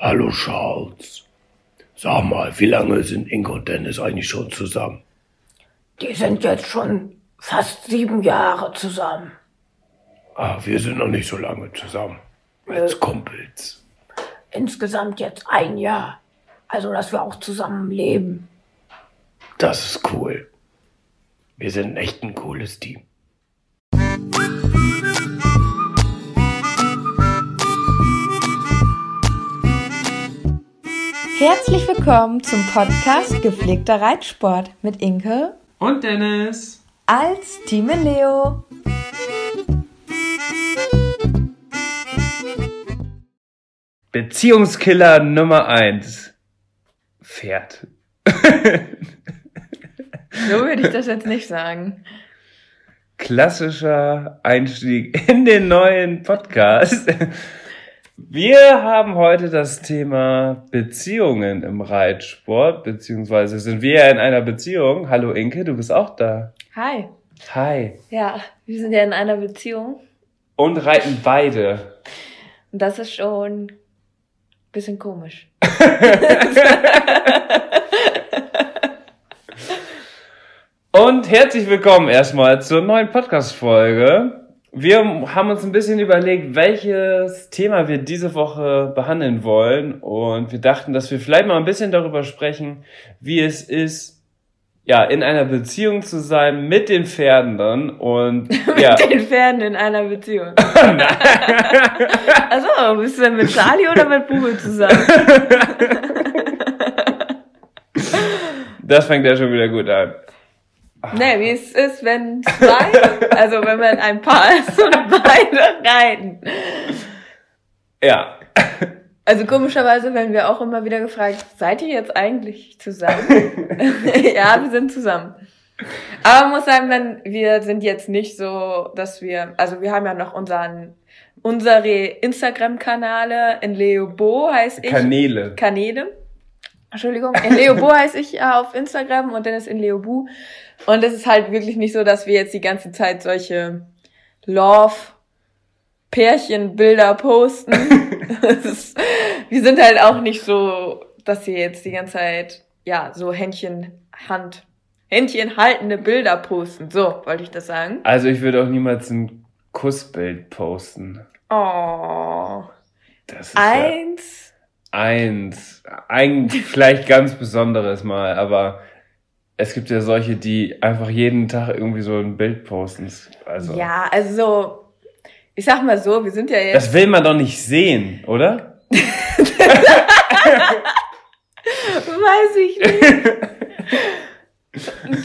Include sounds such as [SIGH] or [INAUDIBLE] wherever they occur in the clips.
Hallo Charles. Sag mal, wie lange sind Ingo und Dennis eigentlich schon zusammen? Die sind jetzt schon fast sieben Jahre zusammen. Ah, wir sind noch nicht so lange zusammen. Als Kumpels. Insgesamt jetzt ein Jahr. Also, dass wir auch zusammen leben. Das ist cool. Wir sind echt ein cooles Team. Herzlich willkommen zum Podcast Gepflegter Reitsport mit Inke Und Dennis. als Team Leo. Beziehungskiller Nummer eins. Pferd. [LAUGHS] So würde ich das jetzt nicht sagen. Klassischer Einstieg in den neuen Podcast. Wir haben heute das Thema Beziehungen im Reitsport, beziehungsweise sind wir ja in einer Beziehung. Hallo Inke, du bist auch da. Hi. Hi. Ja, wir sind ja in einer Beziehung Und reiten beide. und das ist schon ein bisschen komisch. [LAUGHS] [LAUGHS] Und herzlich willkommen erstmal zur neuen Podcast-Folge. Wir haben uns ein bisschen überlegt, welches Thema wir diese Woche behandeln wollen. Und wir dachten, dass wir vielleicht mal ein bisschen darüber sprechen, wie es ist, ja, in einer Beziehung zu sein mit den Pferden dann. Und [LAUGHS] ja, Mit den Pferden in einer Beziehung. [LAUGHS] [LAUGHS] Also, bist du denn mit Charlie oder mit Bube zusammen? das fängt ja schon wieder gut an. Ne, wie es ist, wenn zwei, also wenn man ein Paar [LAUGHS] ist und beide reiten. Ja, Also komischerweise werden wir auch immer wieder gefragt, seid ihr jetzt eigentlich zusammen? [LAUGHS] ja, wir sind zusammen. Aber man muss sagen, wenn, wir sind jetzt nicht so, dass wir, also wir haben ja noch unseren, unsere Instagram-Kanale, in Leobo heißt ich. Kanäle. Kanäle. Entschuldigung, in Leobo heiße ich äh, auf Instagram und Dennis in Leobu. Und es ist halt wirklich nicht so, dass wir jetzt die ganze Zeit solche Love Pärchenbilder posten. [LAUGHS] [LAUGHS] Ist, wir sind halt auch nicht so, dass wir jetzt die ganze Zeit, ja, so Händchen, Hand, Händchen haltende Bilder posten. So, wollte ich das sagen. Also ich würde auch niemals ein Kussbild posten. Oh. Das ist ja Eins. Ein vielleicht ganz besonderes Mal, aber es gibt ja solche, die einfach jeden Tag irgendwie so ein Bild posten. Also, Ja, also so, ich sag mal so, wir sind ja jetzt. das will man doch nicht sehen, oder? [LAUGHS] Weiß ich nicht.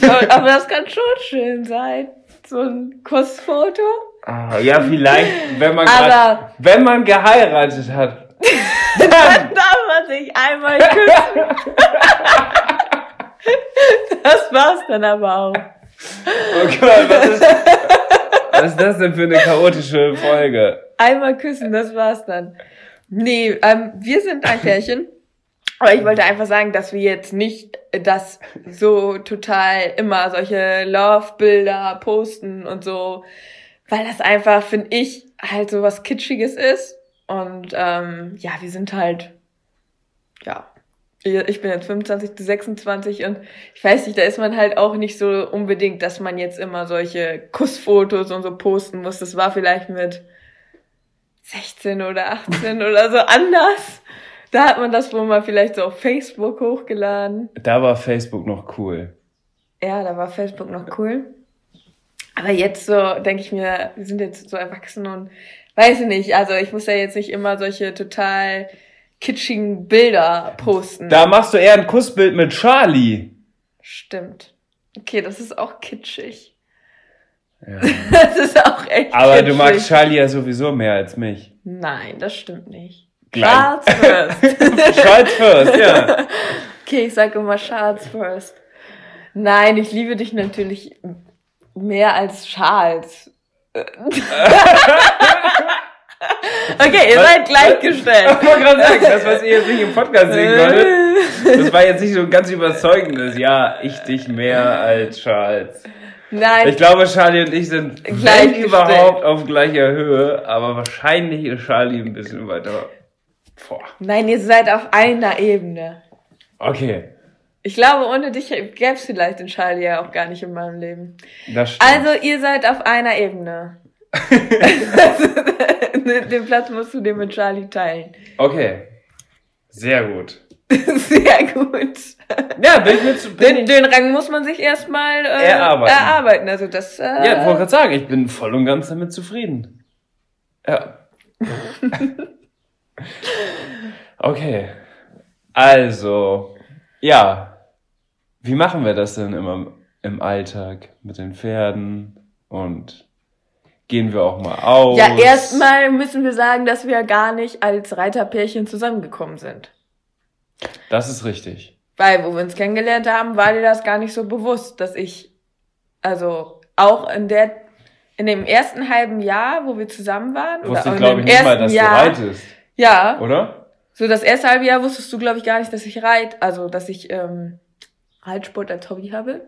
[LAUGHS] Aber das kann schon schön sein. So ein Kussfoto. Ah, ja, vielleicht, wenn man grad, wenn man geheiratet hat. Dann [LAUGHS] sich einmal küssen. [LAUGHS] Das war's dann aber auch. Oh Gott, was ist, was ist das denn für eine chaotische Folge? Einmal küssen, das war's dann. Nee, ähm, wir sind ein Pärchen. Aber ich wollte einfach sagen, dass wir jetzt nicht das so total immer solche Love-Bilder posten und so, weil das einfach, finde ich, halt so was Kitschiges ist. Und ähm, ja, wir sind halt, ja, ich bin jetzt 25 zu 26 und ich weiß nicht, da ist man halt auch nicht so unbedingt, dass man jetzt immer solche Kussfotos und so posten muss. Das war vielleicht mit 16 oder 18 oder so anders. Da hat man das wohl mal vielleicht so auf Facebook hochgeladen. Da war Facebook noch cool. Ja, da war Facebook noch cool. Aber jetzt so denke ich mir, wir sind jetzt so erwachsen und weiß ich nicht, also ich muss ja jetzt nicht immer solche total kitschigen Bilder posten. Da machst du eher ein Kussbild mit Charlie. Stimmt. Okay, das ist auch kitschig. Ja. [LAUGHS] Das ist auch echt Aber kitschig. du magst Charlie ja sowieso mehr als mich. Nein, das stimmt nicht. Gleich. Charles first. [LAUGHS] Charles first, ja. [LAUGHS] Okay, ich sage immer Charles first. Nein, ich liebe dich natürlich mehr als Charles. [LAUGHS] okay, ihr Was- seid gleichgestellt. Ich wollte gerade sagen, das, was ihr jetzt nicht im Podcast sehen [LAUGHS] konntet, das war jetzt nicht so ein ganz überzeugendes, ja, ich dich mehr als Charles. Nein, Ich glaube, Charlie und ich sind, Gleichgestellt. überhaupt, auf gleicher Höhe, aber wahrscheinlich ist Charlie ein bisschen weiter vor. nein, ihr seid auf einer Ebene. Okay, Ich glaube, ohne dich gäbe es vielleicht den Charlie ja auch gar nicht in meinem Leben. das stimmt. Also, ihr seid auf einer Ebene. [LAUGHS] [LAUGHS] den Platz musst du dir mit Charlie teilen. Okay, sehr gut. [LAUGHS] Sehr gut. Ja, bin ich mir zu, bin Den, den Rang muss man sich erstmal äh, Erarbeiten. erarbeiten. Also das. Äh, ja, ich wollte gerade sagen, ich bin voll und ganz damit zufrieden. Ja. [LAUGHS] Okay. Also, ja. Wie machen wir das denn immer im Alltag mit den Pferden und gehen wir auch mal aus? ja, erstmal müssen wir sagen, dass wir gar nicht als Reiterpärchen zusammengekommen sind. Das ist richtig. Weil, wo wir uns kennengelernt haben, war dir das gar nicht so bewusst, dass ich, also auch in der, in dem ersten halben Jahr, wo wir zusammen waren, Wusste ich, glaube ich, nicht mal, dass Jahr, du reitest, ja, oder? so das erste halbe Jahr wusstest du, glaube ich, gar nicht, dass ich reit, also dass ich ähm, Reitsport als Hobby habe.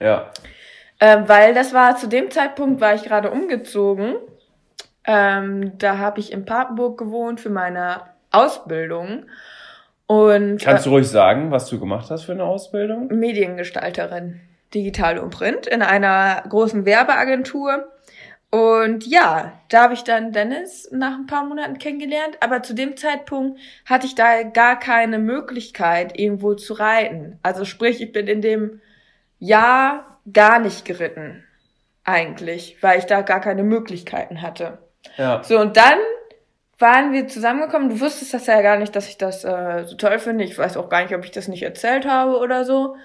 Ja. Ähm, weil das war zu dem Zeitpunkt, war ich gerade umgezogen. Ähm, da habe ich in Papenburg gewohnt für meine Ausbildung und Kannst du ruhig sagen, was du gemacht hast für eine Ausbildung? äh, Mediengestalterin, digital und print in einer großen Werbeagentur. Und ja, da habe ich dann Dennis nach ein paar Monaten kennengelernt, aber zu dem Zeitpunkt hatte ich da gar keine Möglichkeit, irgendwo zu reiten. Also sprich, ich bin in dem Jahr gar nicht geritten, eigentlich, weil ich da gar keine Möglichkeiten hatte. Ja. So, und dann waren wir zusammengekommen. Du wusstest das ja gar nicht, dass ich das äh, so toll finde. Ich weiß auch gar nicht, ob ich das nicht erzählt habe oder so.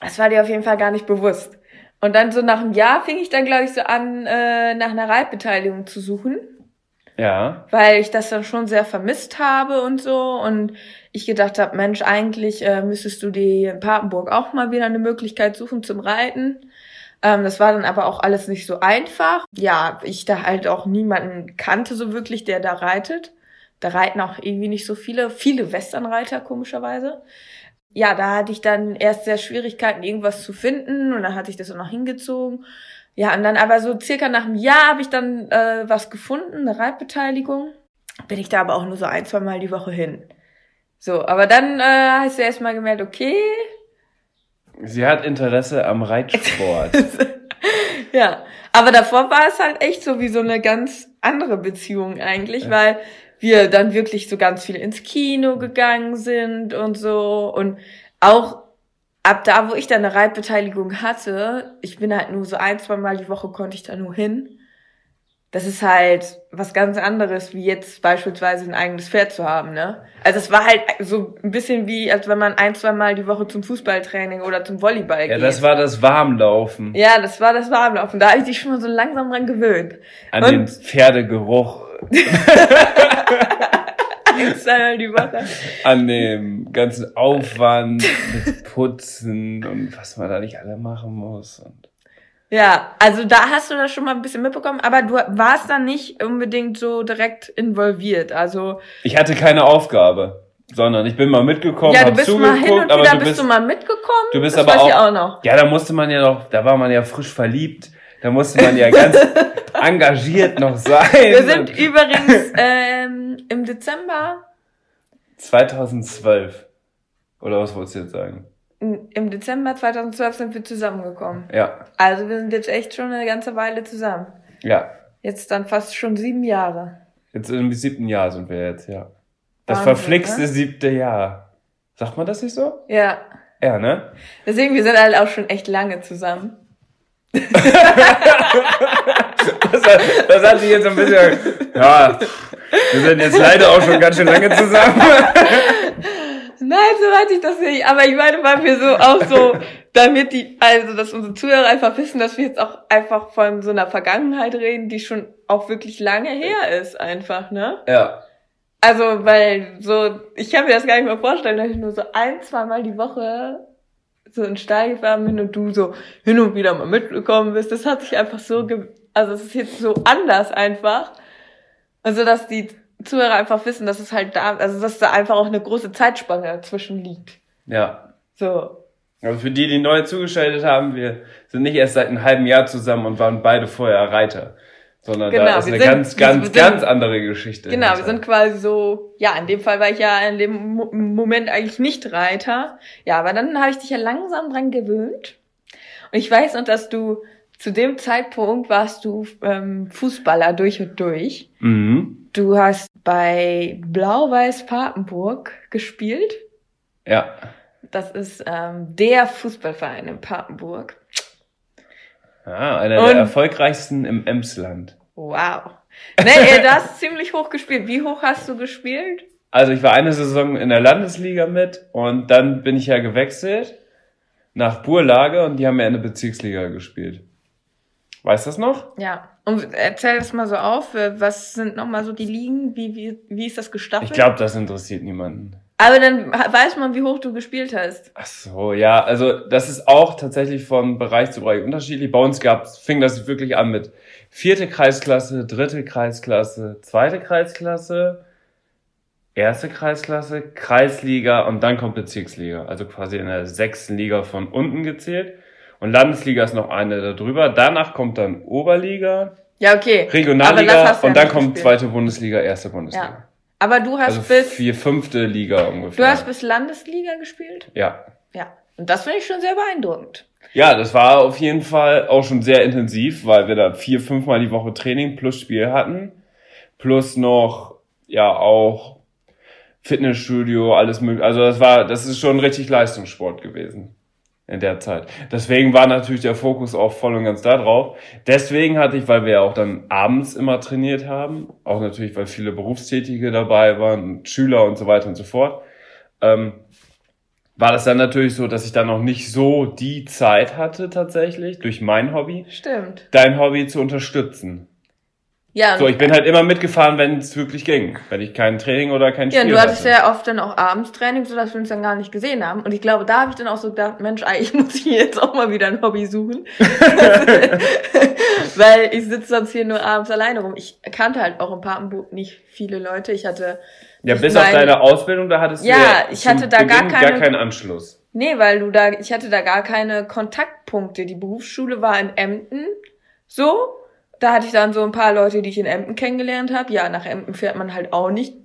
Das war dir auf jeden Fall gar nicht bewusst. Und dann so nach einem Jahr fing ich dann, glaube ich, so an, äh, nach einer Reitbeteiligung zu suchen, Ja. weil ich das dann schon sehr vermisst habe und so. Und ich gedacht habe, Mensch, eigentlich äh, müsstest du dir in Papenburg auch mal wieder eine Möglichkeit suchen zum Reiten. Ähm, das war dann aber auch alles nicht so einfach. Ja, ich da halt auch niemanden kannte so wirklich, der da reitet. Da reiten auch irgendwie nicht so viele, viele Westernreiter, komischerweise. Ja, da hatte ich dann erst sehr Schwierigkeiten, irgendwas zu finden und dann hatte ich das auch noch hingezogen. Ja, und dann aber so circa nach einem Jahr habe ich dann äh, was gefunden, eine Reitbeteiligung. Bin ich da aber auch nur so ein, zwei Mal die Woche hin. So, aber dann äh, hast du erst mal gemerkt, okay, Sie hat Interesse am Reitsport. [LAUGHS] Ja, aber davor war es halt echt so wie so eine ganz andere Beziehung eigentlich, weil wir dann wirklich so ganz viel ins Kino gegangen sind und so und auch ab da, wo ich dann eine Reitbeteiligung hatte, ich bin halt nur so ein, zwei Mal die Woche konnte ich da nur hin. Das ist halt was ganz anderes, wie jetzt beispielsweise ein eigenes Pferd zu haben, ne? Also es war halt so ein bisschen wie, als wenn man ein, zwei Mal die Woche zum Fußballtraining oder zum Volleyball ja, geht. das war das Warmlaufen. Ja, das war das Warmlaufen. Da habe ich dich schon mal so langsam dran gewöhnt. An Und- den Pferdegeruch, [LAUGHS] Zweimal die Woche. an dem ganzen Aufwand mit Putzen und was man da nicht alle machen muss. Und Ja, also da hast du das schon mal ein bisschen mitbekommen, aber du warst dann nicht unbedingt so direkt involviert. Also ich hatte keine Aufgabe, sondern ich bin mal mitgekommen, ja, du bist mal hin und wieder du bist du mal mitgekommen. du bist das aber auch- auch noch. ja, da musste man ja noch, da war man ja frisch verliebt, da musste man ja ganz [LAUGHS] engagiert noch [LAUGHS] sein. Wir sind übrigens ähm, im Dezember, 2012. Oder was wolltest du jetzt sagen? Im Dezember 2012 sind wir zusammengekommen. Ja, Also wir sind jetzt echt schon eine ganze Weile zusammen. ja. Jetzt dann fast schon sieben Jahre. Jetzt im siebten Jahr sind wir jetzt, ja. Das Wahnsinn, verflixte ne? siebte Jahr. Sagt man das nicht so? Ja. Ja, ne? Deswegen, wir sind halt auch schon echt lange zusammen. [LAUGHS] Das, hat- das hat sich jetzt ein bisschen. Ja, wir sind jetzt leider auch schon ganz schön lange zusammen. [LAUGHS] Nein, so meinte ich das nicht. Aber ich meine, weil wir so auch so, [LAUGHS] damit die, also dass unsere Zuhörer einfach wissen, dass wir jetzt auch einfach von so einer Vergangenheit reden, die schon auch wirklich lange her ist, einfach, ne? Ja. Also, weil so, ich kann mir das gar nicht mehr vorstellen, dass ich nur so ein, zweimal die Woche so in Stall gefahren bin und du so hin und wieder mal mitgekommen bist. Das hat sich einfach so, ge also es ist jetzt so anders einfach. Also, dass die Zuhörer einfach wissen, dass es halt da, also dass da einfach auch eine große Zeitspanne dazwischen liegt. Ja. So. Also für die, die neu zugeschaltet haben, wir sind nicht erst seit einem halben Jahr zusammen und waren beide vorher Reiter. Sondern Genau, da ist wir eine sind- ganz, wir ganz, sind- ganz andere Geschichte. Genau, wir hinter. sind quasi so, ja, in dem Fall war ich ja in dem Mo Moment eigentlich nicht Reiter. Ja, aber dann habe ich dich ja langsam dran gewöhnt. Und ich weiß noch, dass du zu dem Zeitpunkt warst du ähm, Fußballer durch und durch. Mhm. Du hast bei Blau-Weiß Papenburg gespielt. Ja. Das ist ähm, der Fußballverein in Papenburg. ja, einer Und- der erfolgreichsten im Emsland. Wow. Nee, ey, das ist [LAUGHS] ziemlich hoch gespielt. Wie hoch hast du gespielt? Also ich war eine Saison in der Landesliga mit und dann bin ich ja gewechselt nach Burlage und die haben ja in der Bezirksliga gespielt. Weißt du das noch? Ja. Und erzähl das mal so auf. Was sind nochmal so die Ligen? Wie, wie, wie ist das gestaffelt? Ich glaube, das interessiert niemanden. Aber dann weiß man, wie hoch du gespielt hast. Ach so, ja, also das ist auch tatsächlich von Bereich zu Bereich unterschiedlich. Bei uns gab's, fing das wirklich an mit vierte Kreisklasse, dritte Kreisklasse, zweite Kreisklasse, erste Kreisklasse, Kreisliga und dann kommt Bezirksliga. Also quasi in der sechsten Liga von unten gezählt. Und Landesliga ist noch eine darüber. Danach kommt dann Oberliga, Ja, okay. Regionalliga du ja und dann kommt gespielt. zweite Bundesliga, erste Bundesliga. Ja. Aber du hast Also bis, vier, fünfte Liga ungefähr. du hast bis Landesliga gespielt? ja. Ja. Und das finde ich schon sehr beeindruckend. Ja, das war auf jeden Fall auch schon sehr intensiv, weil wir da vier, fünfmal die Woche Training plus Spiel hatten. Plus noch, ja, auch Fitnessstudio, alles mögliche. Also das war, das ist schon richtig Leistungssport gewesen in der Zeit. Deswegen war natürlich der Fokus auch voll und ganz da drauf. Deswegen hatte ich, weil wir ja auch dann abends immer trainiert haben, auch natürlich, weil viele Berufstätige dabei waren Schüler und so weiter und so fort, ähm, war das dann natürlich so, dass ich dann noch nicht so die Zeit hatte tatsächlich durch mein Hobby, Stimmt. dein Hobby zu unterstützen. Ja, So, ich bin halt immer mitgefahren, wenn es wirklich ging. Wenn ich kein Training oder kein ja, Spiel und du hattest hatte. ja oft dann auch abends Training, sodass wir uns dann gar nicht gesehen haben. Und ich glaube, da habe ich dann auch so gedacht, Mensch, eigentlich [LAUGHS] muss ich jetzt auch mal wieder ein Hobby suchen. [LAUGHS] [LAUGHS] Weil ich sitze sonst hier nur abends alleine rum. Ich kannte halt auch in Papenburg nicht viele Leute. Ich hatte ja, bis mein- auf deine Ausbildung, da hattest Ja, du ja ich hatte da gar keine- gar keinen Anschluss. Nee, weil du da, ich hatte da gar keine Kontaktpunkte. Die Berufsschule war in Emden. So. Da hatte ich dann so ein paar Leute, die ich in Emden kennengelernt habe. Ja, nach Emden fährt man halt auch nicht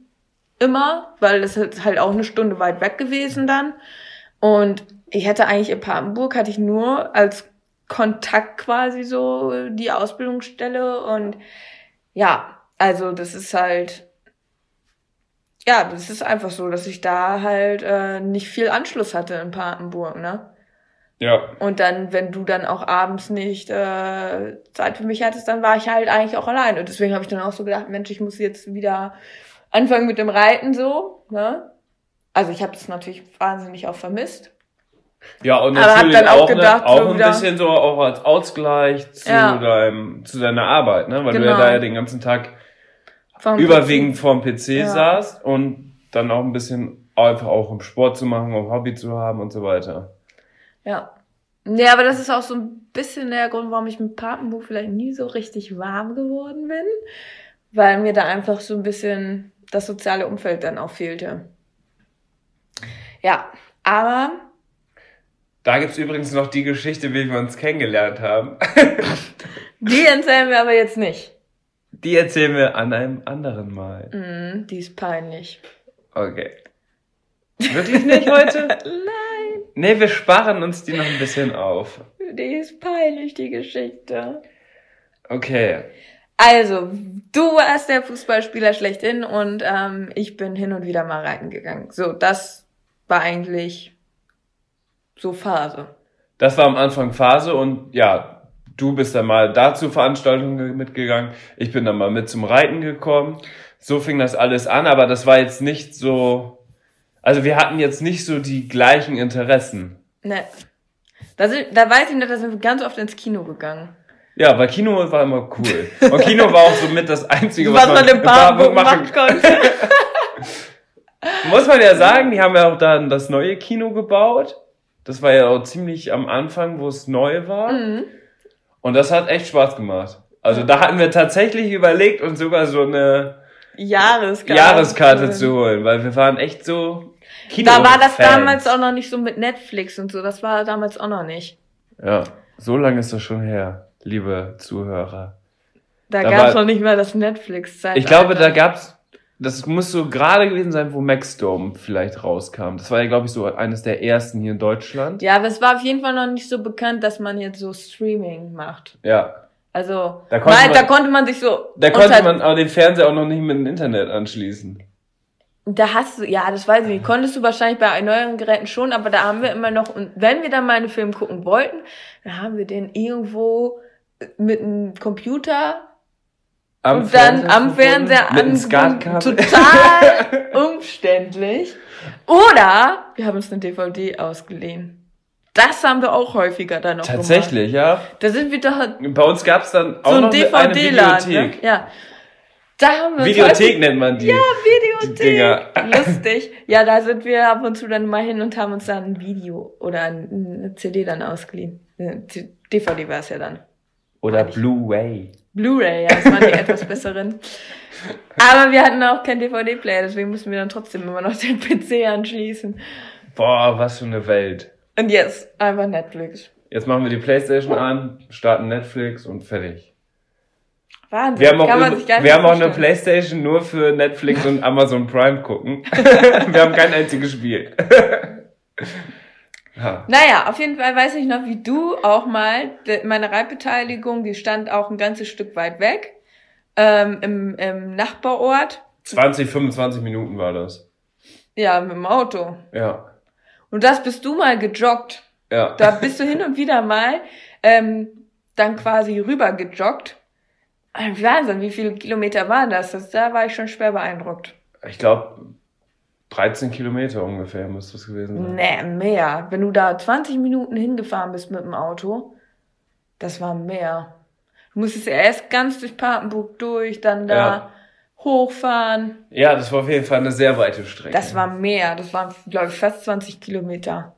immer, weil das ist halt auch eine Stunde weit weg gewesen dann. Und ich hätte eigentlich in Papenburg, hatte ich nur als Kontakt quasi so die Ausbildungsstelle und ja, also das ist halt, ja, das ist einfach so, dass ich da halt äh, nicht viel Anschluss hatte in Papenburg, ne? Ja. Und dann, wenn du dann auch abends nicht äh, Zeit für mich hattest, dann war ich halt eigentlich auch allein. Und deswegen habe ich dann auch so gedacht, Mensch, ich muss jetzt wieder anfangen mit dem Reiten so, ne? Also ich habe das natürlich wahnsinnig auch vermisst. Ja, und Aber natürlich dann auch auch, gedacht, ne, auch so ein wieder- bisschen so auch als Ausgleich zu Ja. deinem, zu deiner Arbeit, ne? Weil du Genau. ja da ja den ganzen Tag Vom überwiegend vorm PC Ja. saßt und dann auch ein bisschen einfach auch um Sport zu machen, um Hobby zu haben und so weiter. Ja. Ja, aber das ist auch so ein bisschen der Grund, warum ich mit Papenbuch vielleicht nie so richtig warm geworden bin. Weil mir da einfach so ein bisschen das soziale Umfeld dann auch fehlte. Ja, aber Da gibt's übrigens noch die Geschichte, wie wir uns kennengelernt haben. [LAUGHS] die erzählen wir aber jetzt nicht. Die erzählen wir an einem anderen Mal. Mhm, die ist peinlich. Okay. Wirklich nicht heute? [LAUGHS] Nein, Nee, wir sparen uns die noch ein bisschen auf. die ist peinlich, die Geschichte. Okay. Also, du warst der Fußballspieler schlechthin und ähm, ich bin hin und wieder mal reiten gegangen. So, das war eigentlich so Phase. Das war am Anfang Phase und ja, du bist dann mal da zur Veranstaltung ge- mitgegangen. Ich bin dann mal mit zum Reiten gekommen. So fing das alles an, aber das war jetzt nicht so, also wir hatten jetzt nicht so die gleichen Interessen. Ne. Da, sind, da weiß ich nicht, da sind wir ganz oft ins Kino gegangen. Ja, weil Kino war immer cool. Und Kino war auch so mit das Einzige, Was man im Paarbuch machen konnte. [LAUGHS] Muss man ja sagen, die haben ja auch dann das neue Kino gebaut. Das war ja auch ziemlich am Anfang, wo es neu war. Mhm. Und das hat echt Spaß gemacht. Also da hatten wir tatsächlich überlegt, uns sogar so eine Jahreskarte. Jahreskarte zu holen, weil wir waren echt so Kino Da war das Fans. damals auch noch nicht so mit Netflix und so. Das war damals auch noch nicht. Ja, so lange ist das schon her, liebe Zuhörer. Da, Da gab's war- noch nicht mal das Netflix-Zeit. Ich glaube, da gab's, das muss so gerade gewesen sein, wo Maxdome vielleicht rauskam. Das war ja, glaube ich, so eines der ersten hier in Deutschland. Ja, aber es war auf jeden Fall noch nicht so bekannt, dass man jetzt so Streaming macht. Ja. Also, Da konnte nein, man- da konnte man sich so. Da konnte man aber den Fernseher auch noch nicht mit dem Internet anschließen. Da hast du, ja, das weiß ich nicht. Konntest du wahrscheinlich bei neueren Geräten schon, aber da haben wir immer noch, und wenn wir dann mal einen Film gucken wollten, dann haben wir den irgendwo mit einem Computer Am und dann am Fernseher an. Total [LAUGHS] umständlich. Oder wir haben uns eine DVD ausgeliehen. Das haben wir auch häufiger dann noch gemacht. Tatsächlich, ja. Da sind wir doch Bei uns gab's dann auch so ein noch eine- eine DVD-Laden. Ne? Videothek. Ja. Da haben wir Videothek häufig- nennt man die. Ja, die Videothek. Dinger. Lustig. Ja, da sind wir ab und zu dann mal hin und haben uns dann ein Video oder ein- eine CD dann ausgeliehen. DVD war es ja dann. Oder Blu-ray. Blu-ray, ja, das waren die [LAUGHS] etwas besseren. Aber wir hatten auch keinen DVD-Player, deswegen mussten wir dann trotzdem immer noch den PC anschließen. Boah, was für eine Welt. Und jetzt einfach Netflix. Jetzt machen wir die Playstation an, starten Netflix und fertig. Wahnsinn. Wir haben auch, kann man üb- sich gar nicht wir haben auch eine. Playstation nur für Netflix und Amazon Prime gucken. [LAUGHS] wir haben kein einziges Spiel. [LAUGHS] ja. Naja, auf jeden Fall weiß ich noch, wie du auch mal, meine Reitbeteiligung, die stand auch ein ganzes Stück weit weg, ähm, im, im Nachbarort, 20, 25 Minuten war das. ja, mit dem Auto. Ja. Und das bist du mal gejoggt. Ja. Da bist du hin und wieder mal ähm, dann quasi rüber gejoggt. Wahnsinn, wie viele Kilometer waren das? das? Da war ich schon schwer beeindruckt. Ich glaube, 13 Kilometer ungefähr müsste es gewesen sein. Nee, mehr. Wenn du da 20 Minuten hingefahren bist mit dem Auto, das war mehr. Du musstest ja erst ganz durch Papenburg durch, dann da Ja. hochfahren. Ja, das war auf jeden Fall eine sehr weite Strecke. Das war mehr. Das waren, glaube ich, fast 20 Kilometer.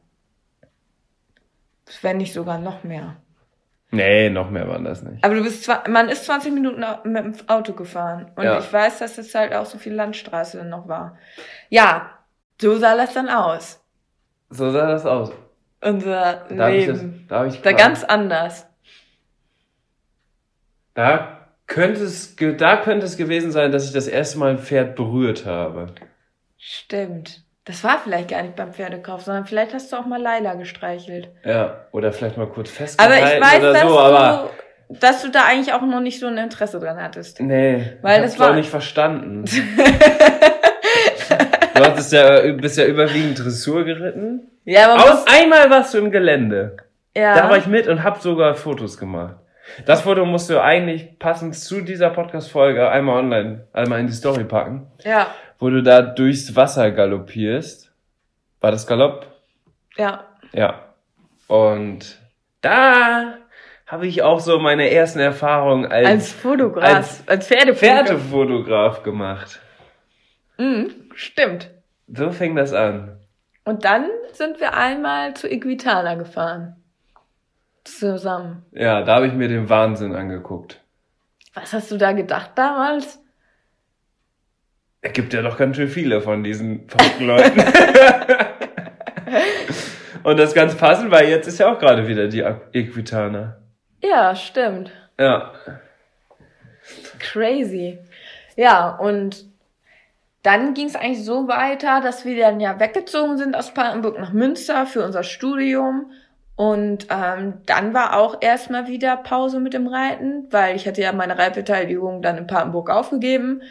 Das wäre nicht sogar noch mehr. Nee, noch mehr waren das nicht. Aber du bist zwar, man ist 20 Minuten mit dem Auto gefahren. Und Ja. ich weiß, dass es halt auch so viel Landstraße noch war. Ja, so sah das dann aus. So sah das aus. Unser Da hab ich, das, Leben. da, hab ich Da ganz anders. da könnte es, da könnte es gewesen sein, dass ich das erste Mal ein Pferd berührt habe. Stimmt. Das war vielleicht gar nicht beim Pferdekauf, sondern vielleicht hast du auch mal Laila gestreichelt. Ja, oder vielleicht mal kurz Aber festgehalten ich weiß, oder dass, so, aber du, dass du da eigentlich auch noch nicht so ein Interesse dran hattest. nee, Weil ich das war- nicht verstanden. [LAUGHS] du hattest ja, bist ja überwiegend Dressur geritten. Ja, man Aus einmal warst du im Gelände. ja. Da war ich mit und hab sogar Fotos gemacht. Das Foto musst du eigentlich passend zu dieser Podcast-Folge einmal online, einmal in die Story packen, ja, wo du da durchs Wasser galoppierst. War das Galopp? ja. Ja. Und da habe ich auch so meine ersten Erfahrungen als, Als Fotograf, als als, Pferdefotograf. Pferdefotograf gemacht. Mhm, stimmt. So fing das an. Und dann sind wir einmal zu Equitana gefahren. Zusammen. Ja, da habe ich mir den Wahnsinn angeguckt. Was hast du da gedacht damals? Es gibt ja doch ganz schön viele von diesen verrückten Leuten. [LAUGHS] Und das ganz passend, weil jetzt ist ja auch gerade wieder die Equitana. Ja, stimmt. Ja. Crazy. Ja, und dann ging es eigentlich so weiter, dass wir dann ja weggezogen sind aus Papenburg nach Münster für unser Studium. Und ähm, dann war auch erstmal wieder Pause mit dem Reiten, weil ich hatte ja meine Reitbeteiligung dann in Papenburg aufgegeben.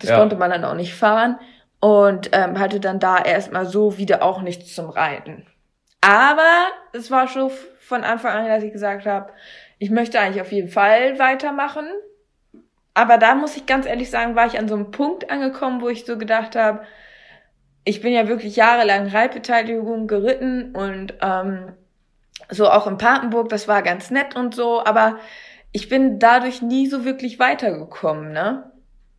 Das Ja. konnte man dann auch nicht fahren. Und ähm, hatte dann da erstmal so wieder auch nichts zum Reiten. Aber es war schon von Anfang an, dass ich gesagt habe, ich möchte eigentlich auf jeden Fall weitermachen. Aber da muss ich ganz ehrlich sagen, war ich an so einem Punkt angekommen, wo ich so gedacht habe, ich bin ja wirklich jahrelang Reitbeteiligung geritten und ähm, so auch in Papenburg, das war ganz nett und so, aber ich bin dadurch nie so wirklich weitergekommen, ne?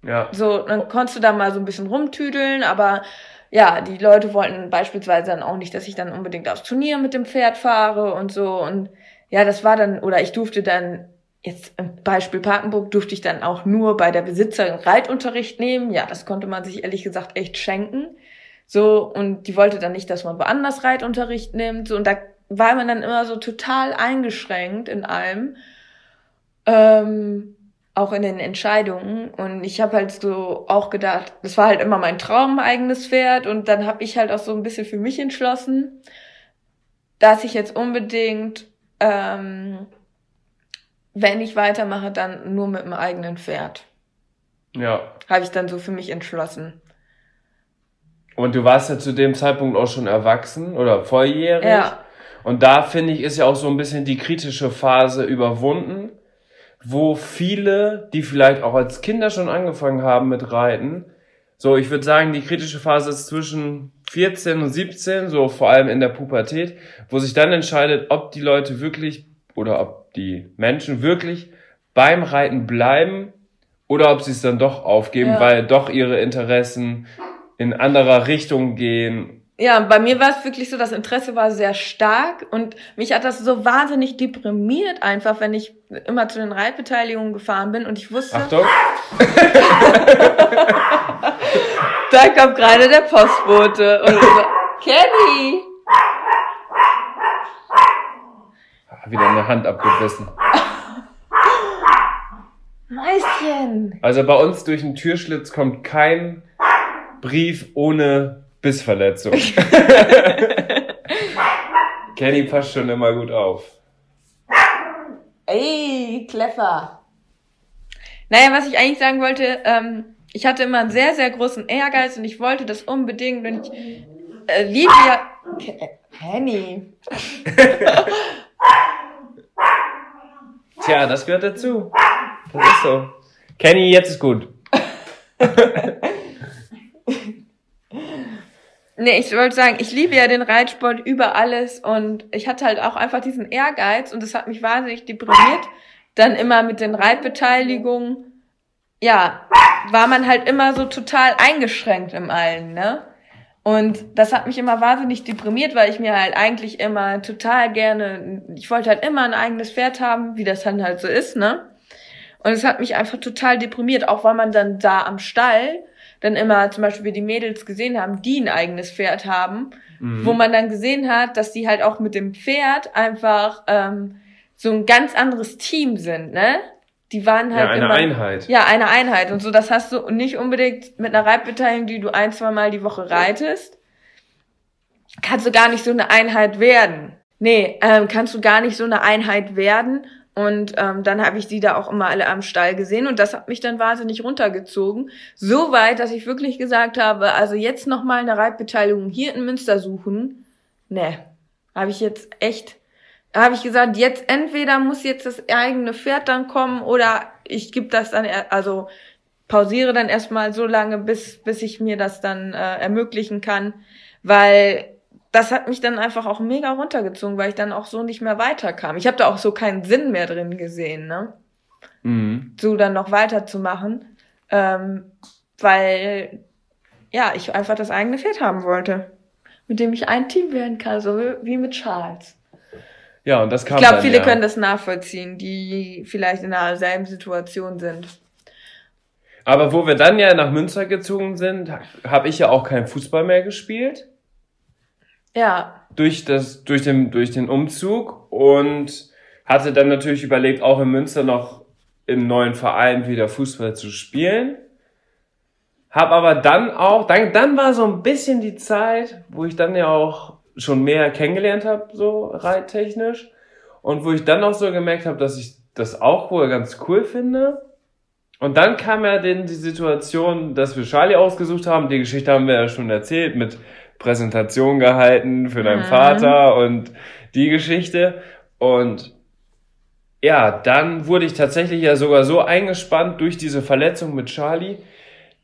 Ja. So, dann konntest du da mal so ein bisschen rumtüdeln, aber ja, die Leute wollten beispielsweise dann auch nicht, dass ich dann unbedingt aufs Turnier mit dem Pferd fahre und so. Und ja, das war dann, oder ich durfte dann, jetzt im Beispiel Parkenburg, durfte ich dann auch nur bei der Besitzerin Reitunterricht nehmen. Ja, das konnte man sich ehrlich gesagt echt schenken. So, und die wollte dann nicht, dass man woanders Reitunterricht nimmt. So, und da war man dann immer so total eingeschränkt in allem. Ähm, auch in den Entscheidungen. Und ich habe halt so auch gedacht, das war halt immer mein Traum, eigenes Pferd. Und dann habe ich halt auch so ein bisschen für mich entschlossen, dass ich jetzt unbedingt, ähm, wenn ich weitermache, dann nur mit dem eigenen Pferd. Ja. Habe ich dann so für mich entschlossen. Und du warst ja zu dem Zeitpunkt auch schon erwachsen oder volljährig. Ja. Und da finde ich, ist ja auch so ein bisschen die kritische Phase überwunden, wo viele, die vielleicht auch als Kinder schon angefangen haben mit Reiten, so, ich würde sagen, die kritische Phase ist zwischen 14 und 17, so vor allem in der Pubertät, wo sich dann entscheidet, ob die Leute wirklich oder ob die Menschen wirklich beim Reiten bleiben oder ob sie es dann doch aufgeben, Ja. weil doch ihre Interessen in anderer Richtung gehen. Ja, bei mir war es wirklich so, das Interesse war sehr stark und mich hat das so wahnsinnig deprimiert einfach, wenn ich immer zu den Reitbeteiligungen gefahren bin und ich wusste, Achtung! [LAUGHS] da kommt gerade der Postbote und so, Kenny! Wieder eine Hand abgebissen. [LAUGHS] Mäuschen! Also bei uns durch den Türschlitz kommt kein Brief ohne Bissverletzung. [LAUGHS] [LAUGHS] Kenny passt schon immer gut auf. Ey, clever. Naja, was ich eigentlich sagen wollte, ähm, ich hatte immer einen sehr, sehr großen Ehrgeiz und ich wollte das unbedingt und ich äh, liebe ja... Ke- äh, Kenny. [LAUGHS] Tja, das gehört dazu. Das ist so. Kenny, jetzt ist gut. Nee, ich wollte sagen, ich liebe ja den Reitsport über alles und ich hatte halt auch einfach diesen Ehrgeiz und das hat mich wahnsinnig deprimiert. Dann immer mit den Reitbeteiligungen, ja, war man halt immer so total eingeschränkt im Allen, ne? Und das hat mich immer wahnsinnig deprimiert, weil ich mir halt eigentlich immer total gerne, ich wollte halt immer ein eigenes Pferd haben, wie das dann halt so ist, ne? Und es hat mich einfach total deprimiert, auch weil man dann da am Stall dann immer zum Beispiel wir die Mädels gesehen haben, die ein eigenes Pferd haben, wo man dann gesehen hat, dass die halt auch mit dem Pferd einfach ähm, so ein ganz anderes Team sind, ne? Die waren halt Ja, eine immer, Einheit. Ja, eine Einheit. Und so, das hast du nicht unbedingt mit einer Reitbeteiligung, die du ein, zwei Mal die Woche reitest, kannst du gar nicht so eine Einheit werden. Nee, ähm, kannst du gar nicht so eine Einheit werden. Und ähm, dann habe ich die da auch immer alle am Stall gesehen und das hat mich dann wahnsinnig runtergezogen. So weit, dass ich wirklich gesagt habe, also jetzt noch mal eine Reitbeteiligung hier in Münster suchen. Nee, habe ich jetzt echt, habe ich gesagt, jetzt entweder muss jetzt das eigene Pferd dann kommen oder ich gebe das dann, also pausiere dann erstmal so lange, bis, bis ich mir das dann äh, ermöglichen kann, weil das hat mich dann einfach auch mega runtergezogen, weil ich dann auch so nicht mehr weiterkam. Ich habe da auch so keinen Sinn mehr drin gesehen, ne? Mhm. So dann noch weiterzumachen, ähm, weil ja, ich einfach das eigene Pferd haben wollte, mit dem ich ein Team werden kann, so wie mit Charles. Ja, und das kam Ich glaube, viele ja. können das nachvollziehen, die vielleicht in derselben Situation sind. Aber wo wir dann ja nach Münster gezogen sind, habe ich ja auch keinen Fußball mehr gespielt. Ja, durch das, durch den, durch den Umzug und hatte dann natürlich überlegt, auch in Münster noch im neuen Verein wieder Fußball zu spielen. Hab aber dann auch, dann, dann war so ein bisschen die Zeit, wo ich dann ja auch schon mehr kennengelernt habe, so reittechnisch. Und wo ich dann auch so gemerkt habe, dass ich das auch wohl ganz cool finde. Und dann kam ja denn die Situation, dass wir Charlie ausgesucht haben. Die Geschichte haben wir ja schon erzählt mit Präsentation gehalten für deinen Mhm. Vater und die Geschichte. Und ja, dann wurde ich tatsächlich ja sogar so eingespannt durch diese Verletzung mit Charlie,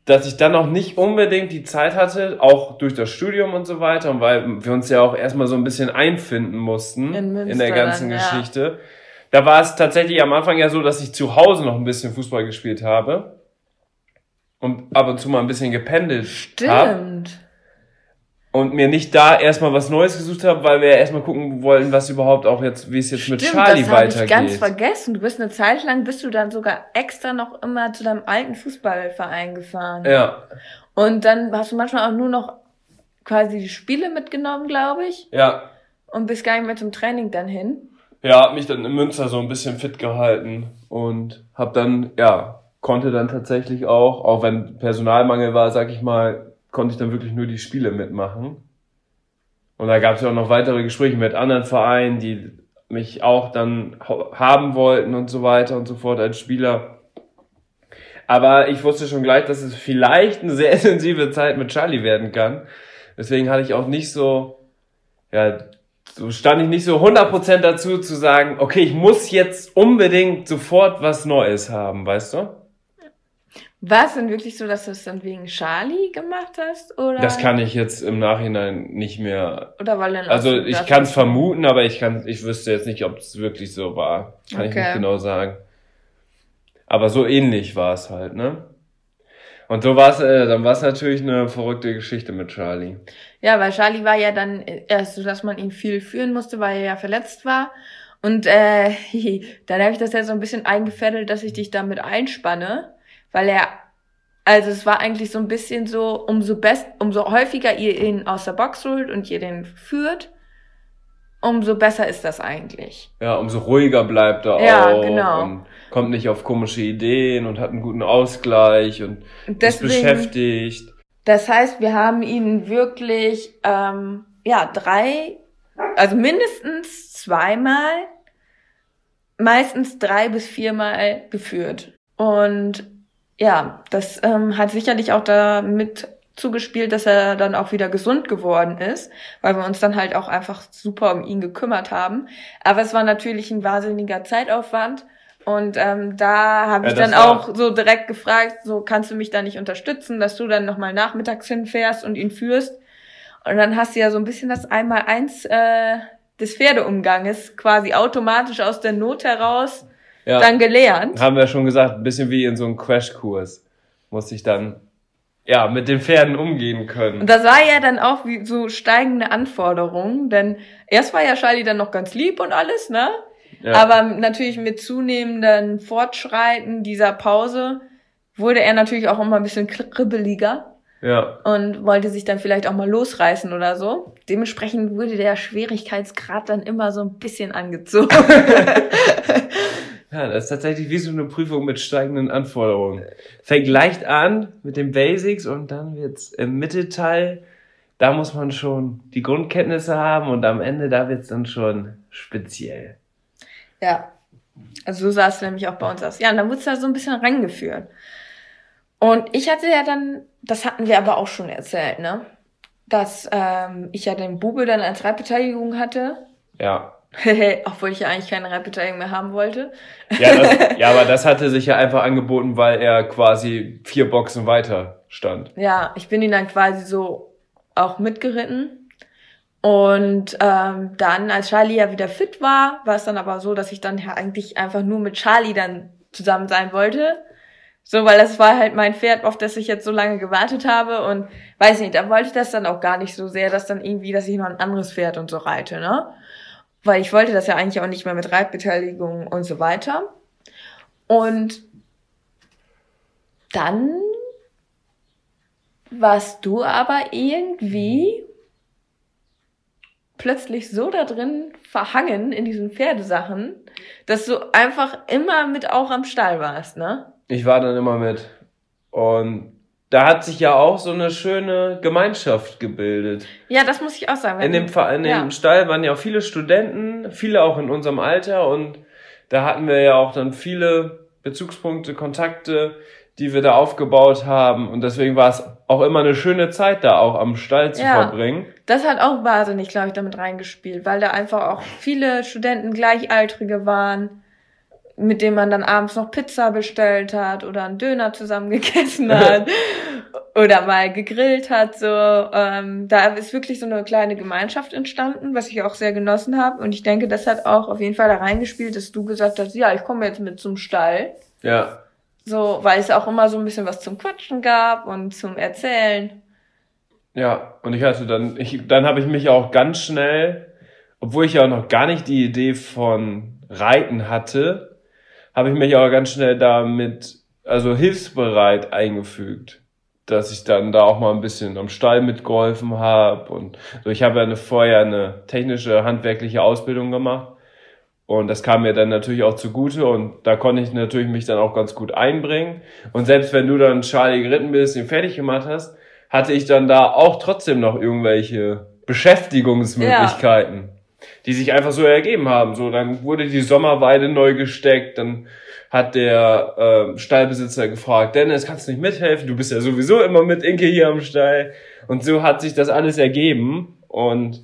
dass ich dann auch nicht unbedingt die Zeit hatte, auch durch das Studium und so weiter, und weil wir uns ja auch erstmal so ein bisschen einfinden mussten In Münster der ganzen dann, ja. Geschichte. Da war es tatsächlich am Anfang ja so, dass ich zu Hause noch ein bisschen Fußball gespielt habe. und ab und zu mal ein bisschen gependelt Stimmt. habe und mir nicht da erstmal was Neues gesucht habe, weil wir ja erstmal gucken wollen, was überhaupt auch jetzt, wie es jetzt mit Stimmt, Charlie das habe ich weitergeht. ganz vergessen. Du bist eine Zeit lang, bist du dann sogar extra noch immer zu deinem alten Fußballverein gefahren. ja, Und dann hast du manchmal auch nur noch quasi die Spiele mitgenommen, glaube ich, ja, und bist gar nicht mehr zum Training dann hin. ja, hab mich dann in Münster so ein bisschen fit gehalten und hab dann, ja, konnte dann tatsächlich auch, auch wenn Personalmangel war, sag ich mal, konnte ich dann wirklich nur die Spiele mitmachen. Und da gab es ja auch noch weitere Gespräche mit anderen Vereinen, die mich auch dann ha- haben wollten und so weiter und so fort als Spieler. Aber ich wusste schon gleich, dass es vielleicht eine sehr [LAUGHS] intensive Zeit mit Charlie werden kann. Deswegen hatte ich auch nicht so, ja, so stand ich nicht so 100% dazu zu sagen, okay, ich muss jetzt unbedingt sofort was Neues haben, weißt du? War es denn wirklich so, dass du es dann wegen Charlie gemacht hast? Oder? Das kann ich jetzt im Nachhinein nicht mehr. Oder weil dann auch Also so ich kann es vermuten, aber ich kann, ich wüsste jetzt nicht, ob es wirklich so war. Kann ich Okay. nicht genau sagen. Aber so ähnlich war es halt, ne? Und so war es, äh, dann war es natürlich eine verrückte Geschichte mit Charlie. Ja, weil Charlie war ja dann erst so, dass man ihn viel führen musste, weil er ja verletzt war. Und äh, [LAUGHS] dann habe ich das ja so ein bisschen eingefädelt, dass ich dich damit einspanne, weil er, also es war eigentlich so ein bisschen so, umso best, umso häufiger ihr ihn aus der Box holt und ihr den führt, umso besser ist das eigentlich. Ja, umso ruhiger bleibt er Ja, auch genau. und kommt nicht auf komische Ideen und hat einen guten Ausgleich und Und ist beschäftigt. Das heißt, wir haben ihn wirklich, ähm, ja, drei, also mindestens zweimal, meistens drei bis viermal geführt. Und ja, das ähm, hat sicherlich auch damit zugespielt, dass er dann auch wieder gesund geworden ist, weil wir uns dann halt auch einfach super um ihn gekümmert haben. Aber es war natürlich ein wahnsinniger Zeitaufwand. Und ähm, da habe Ja, ich dann auch so direkt gefragt, so kannst du mich da nicht unterstützen, dass du dann nochmal nachmittags hinfährst und ihn führst. Und dann hast du ja so ein bisschen das Einmal-Eins äh, des Pferdeumganges quasi automatisch aus der Not heraus Ja, dann gelernt. haben wir schon gesagt, ein bisschen wie in so einem Crashkurs. Muss ich dann, ja, mit den Pferden umgehen können. Und das war ja dann auch wie so steigende Anforderungen, denn erst war ja Charlie dann noch ganz lieb und alles, ne? Ja. Aber natürlich mit zunehmendem Fortschreiten dieser Pause wurde er natürlich auch immer ein bisschen kribbeliger ja. und wollte sich dann vielleicht auch mal losreißen oder so. Dementsprechend wurde der Schwierigkeitsgrad dann immer so ein bisschen angezogen. [LAUGHS] [LAUGHS] Ja, das ist tatsächlich wie so eine Prüfung mit steigenden Anforderungen. Fängt leicht an mit den Basics und dann wird's im Mittelteil, da muss man schon die Grundkenntnisse haben und am Ende, da wird's dann schon speziell. Ja. Also so sah es nämlich auch bei uns aus. Ja, und dann wurde es da so ein bisschen rangeführt. Und ich hatte ja dann, das hatten wir aber auch schon erzählt, ne? Dass ähm, ich ja den Bube dann als Reitbeteiligung hatte. Ja. [LAUGHS] Obwohl ich ja eigentlich keine Reitbeteiligung mehr haben wollte. Ja, das, [LAUGHS] ja, aber das hatte sich ja einfach angeboten, weil er quasi vier Boxen weiter stand. Ja, ich bin ihn dann quasi so auch mitgeritten. Und ähm, dann, als Charlie ja wieder fit war, war es dann aber so, dass ich dann ja eigentlich einfach nur mit Charlie dann zusammen sein wollte. So, weil das war halt mein Pferd, auf das ich jetzt so lange gewartet habe. Und weiß nicht, da wollte ich das dann auch gar nicht so sehr, dass dann irgendwie, dass ich noch ein anderes Pferd und so reite, ne? Weil ich wollte das ja eigentlich auch nicht mehr mit Reitbeteiligung und so weiter. Und dann warst du aber irgendwie plötzlich so da drin verhangen in diesen Pferdesachen, dass du einfach immer mit auch am Stall warst, ne? Ich war dann immer mit. Und da hat sich ja auch so eine schöne Gemeinschaft gebildet. Ja, das muss ich auch sagen. In dem, Ver- in dem Ja. Stall waren ja auch viele Studenten, viele auch in unserem Alter und da hatten wir ja auch dann viele Bezugspunkte, Kontakte, die wir da aufgebaut haben und deswegen war es auch immer eine schöne Zeit da auch am Stall zu Ja. verbringen. Das hat auch wahnsinnig, glaube ich, damit reingespielt, weil da einfach auch viele Studenten Gleichaltrige waren, mit denen man dann abends noch Pizza bestellt hat oder einen Döner zusammen gegessen hat [LAUGHS] oder mal gegrillt hat. So, ähm, da ist wirklich so eine kleine Gemeinschaft entstanden, was ich auch sehr genossen habe. Und ich denke, das hat auch auf jeden Fall da reingespielt, dass du gesagt hast, ja, ich komme jetzt mit zum Stall. Ja. So, weil es auch immer so ein bisschen was zum Quatschen gab und zum Erzählen. Ja, und ich hatte dann, ich, dann habe ich mich auch ganz schnell, obwohl ich ja auch noch gar nicht die Idee von Reiten hatte, habe ich mich aber ganz schnell damit, also hilfsbereit eingefügt, dass ich dann da auch mal ein bisschen am Stall mitgeholfen habe und so. Ich habe ja eine, vorher eine technische, handwerkliche Ausbildung gemacht und das kam mir dann natürlich auch zugute und da konnte ich natürlich mich dann auch ganz gut einbringen. Und selbst wenn du dann Charlie geritten bist, ihn fertig gemacht hast, hatte ich dann da auch trotzdem noch irgendwelche Beschäftigungsmöglichkeiten, ja. Die sich einfach so ergeben haben. So, dann wurde die Sommerweide neu gesteckt, dann hat der äh, Stallbesitzer gefragt, Dennis, kannst du nicht mithelfen? Du bist ja sowieso immer mit Inke hier am Stall. Und so hat sich das alles ergeben. Und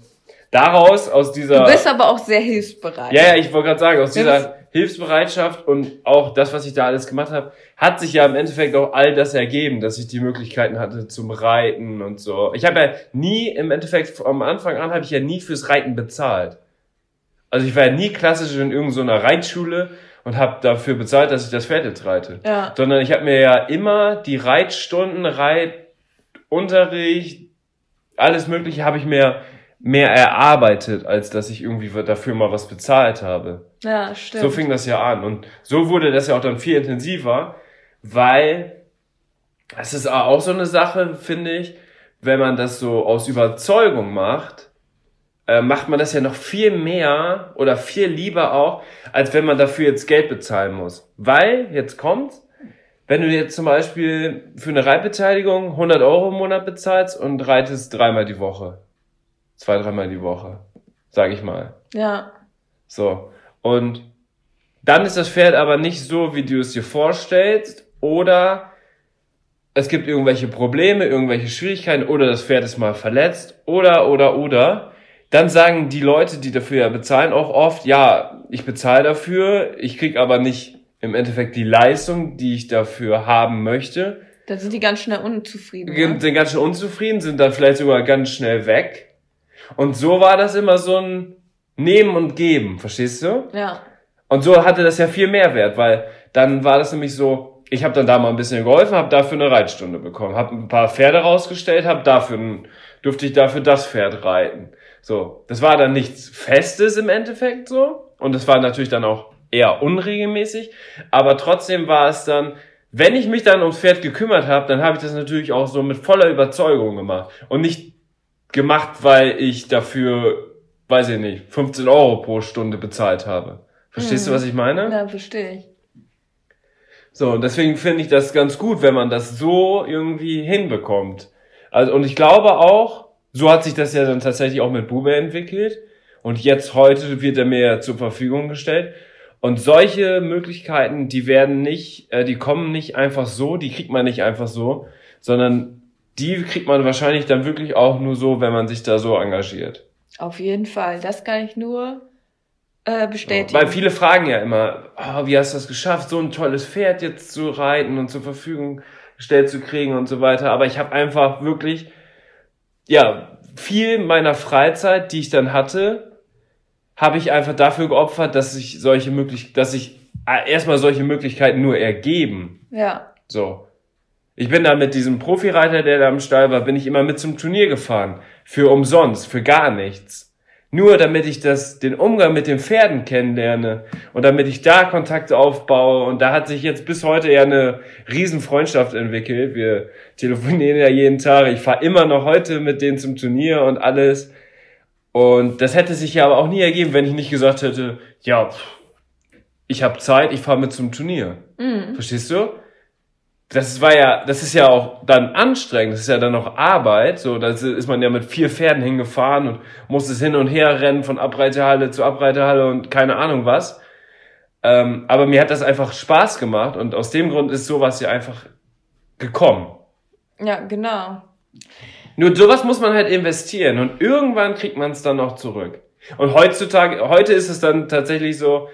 daraus, aus dieser... Du bist aber auch sehr hilfsbereit. Ja, ja, ich wollte gerade sagen, aus dieser Hilfsbereitschaft und auch das, was ich da alles gemacht habe, hat sich ja im Endeffekt auch all das ergeben, dass ich die Möglichkeiten hatte zum Reiten und so. Ich habe ja nie, im Endeffekt, am Anfang an habe ich ja nie fürs Reiten bezahlt. Also ich war ja nie klassisch in irgendeiner Reitschule und habe dafür bezahlt, dass ich das Pferd jetzt reite. Ja. Sondern ich habe mir ja immer die Reitstunden, Reitunterricht, alles Mögliche habe ich mir mehr erarbeitet, als dass ich irgendwie dafür mal was bezahlt habe. Ja, stimmt. So fing das ja an. Und so wurde das ja auch dann viel intensiver, weil es ist auch so eine Sache, finde ich, wenn man das so aus Überzeugung macht, äh, macht man das ja noch viel mehr oder viel lieber auch, als wenn man dafür jetzt Geld bezahlen muss. Weil, jetzt kommt's, wenn du jetzt zum Beispiel für eine Reitbeteiligung 100 Euro im Monat bezahlst und reitest dreimal die Woche, zwei, dreimal die Woche, sag ich mal. Ja. So. Und dann ist das Pferd aber nicht so, wie du es dir vorstellst, oder es gibt irgendwelche Probleme, irgendwelche Schwierigkeiten, oder das Pferd ist mal verletzt, oder, oder, oder. Dann sagen die Leute, die dafür ja bezahlen, auch oft, ja, ich bezahle dafür, ich krieg aber nicht im Endeffekt die Leistung, die ich dafür haben möchte. Dann sind die ganz schnell unzufrieden. Ne? Sind ganz schnell unzufrieden, sind dann vielleicht sogar ganz schnell weg. Und so war das immer so ein Nehmen und Geben, verstehst du? Ja. Und so hatte das ja viel mehr Wert, weil dann war das nämlich so, ich habe dann da mal ein bisschen geholfen, habe dafür eine Reitstunde bekommen, habe ein paar Pferde rausgestellt, habe dafür durfte ich dafür das Pferd reiten. So, das war dann nichts Festes im Endeffekt so und das war natürlich dann auch eher unregelmäßig, aber trotzdem war es dann, wenn ich mich dann ums Pferd gekümmert habe, dann habe ich das natürlich auch so mit voller Überzeugung gemacht und nicht gemacht, weil ich dafür, weiß ich nicht, 15 Euro pro Stunde bezahlt habe. Verstehst hm. du, was ich meine? Ja, verstehe ich. So, und deswegen finde ich das ganz gut, wenn man das so irgendwie hinbekommt. Also, und ich glaube auch, so hat sich das ja dann tatsächlich auch mit Bube entwickelt. Und jetzt heute wird er mir zur Verfügung gestellt. Und solche Möglichkeiten, die werden nicht, äh, die kommen nicht einfach so, die kriegt man nicht einfach so, sondern die kriegt man wahrscheinlich dann wirklich auch nur so, wenn man sich da so engagiert. Auf jeden Fall. Das kann ich nur äh, bestätigen. Weil viele fragen ja immer, oh, wie hast du das geschafft, so ein tolles Pferd jetzt zu reiten und zur Verfügung gestellt zu kriegen und so weiter. Aber ich habe einfach wirklich, ja, viel meiner Freizeit, die ich dann hatte, habe ich einfach dafür geopfert, dass ich solche Möglichkeiten, dass ich äh, erstmal solche Möglichkeiten nur ergeben. Ja. So. Ich bin da mit diesem Profireiter, der da am Stall war, bin ich immer mit zum Turnier gefahren. Für umsonst, für gar nichts. Nur damit ich das, den Umgang mit den Pferden kennenlerne und damit ich da Kontakte aufbaue. Und da hat sich jetzt bis heute ja eine Riesenfreundschaft entwickelt. Wir telefonieren ja jeden Tag. Ich fahre immer noch heute mit denen zum Turnier und alles. Und das hätte sich ja aber auch nie ergeben, wenn ich nicht gesagt hätte, ja, ich habe Zeit, ich fahre mit zum Turnier. Mhm. Verstehst du? Das war ja, das ist ja auch dann anstrengend, das ist ja dann noch Arbeit, so, da ist man ja mit vier Pferden hingefahren und muss es hin und her rennen von Abreitehalle zu Abreitehalle und keine Ahnung was. Ähm, aber mir hat das einfach Spaß gemacht und aus dem Grund ist sowas ja einfach gekommen. Ja, genau. Nur sowas muss man halt investieren und irgendwann kriegt man es dann noch zurück. Und heutzutage, heute ist es dann tatsächlich so,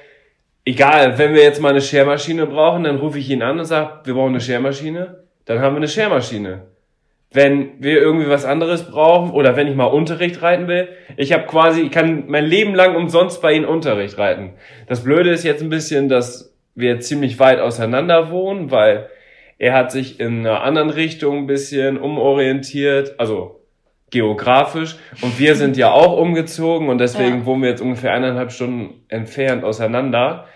egal, wenn wir jetzt mal eine Schermaschine brauchen, dann rufe ich ihn an und sage, wir brauchen eine Schermaschine, dann haben wir eine Schermaschine. Wenn wir irgendwie was anderes brauchen oder wenn ich mal Unterricht reiten will, ich habe quasi, ich kann mein Leben lang umsonst bei Ihnen Unterricht reiten. Das Blöde ist jetzt ein bisschen, dass wir ziemlich weit auseinander wohnen, weil er hat sich in einer anderen Richtung ein bisschen umorientiert, also geografisch. Und wir sind ja auch umgezogen und deswegen Ja. wohnen wir jetzt ungefähr eineinhalb Stunden entfernt auseinander.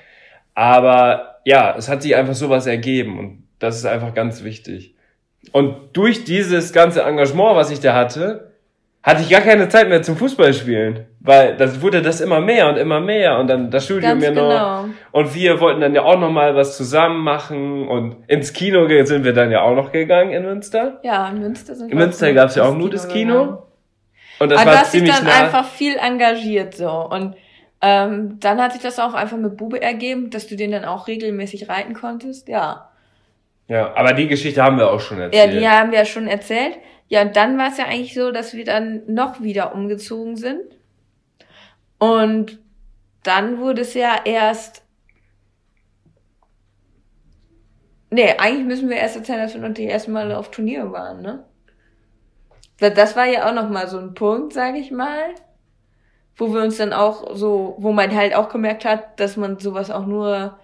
Aber ja, es hat sich einfach sowas ergeben und das ist einfach ganz wichtig. Und durch dieses ganze Engagement, was ich da hatte, hatte ich gar keine Zeit mehr zum Fußballspielen, weil das wurde das immer mehr und immer mehr und dann das Studium ja noch genau. und wir wollten dann ja auch noch mal was zusammen machen und ins Kino sind wir dann ja auch noch gegangen in Münster. Ja, in Münster sind In wir Münster auch gab's ja auch ins nur das gegangen. Kino und das Aber du war ziemlich dann nah. einfach viel engagiert so und ähm, dann hat sich das auch einfach mit Bube ergeben, dass du den dann auch regelmäßig reiten konntest. Ja. Ja, aber die Geschichte haben wir auch schon Ja, erzählt. die haben wir ja schon erzählt. Ja, und dann war es ja eigentlich so, dass wir dann noch wieder umgezogen sind. Und dann wurde es ja erst. Nee, eigentlich müssen wir erst erzählen, dass wir noch die ersten Mal auf Turnier waren, ne? Das war ja auch noch mal so ein Punkt, sag ich mal, wo wir uns dann auch so, wo man halt auch gemerkt hat, dass man sowas auch nur,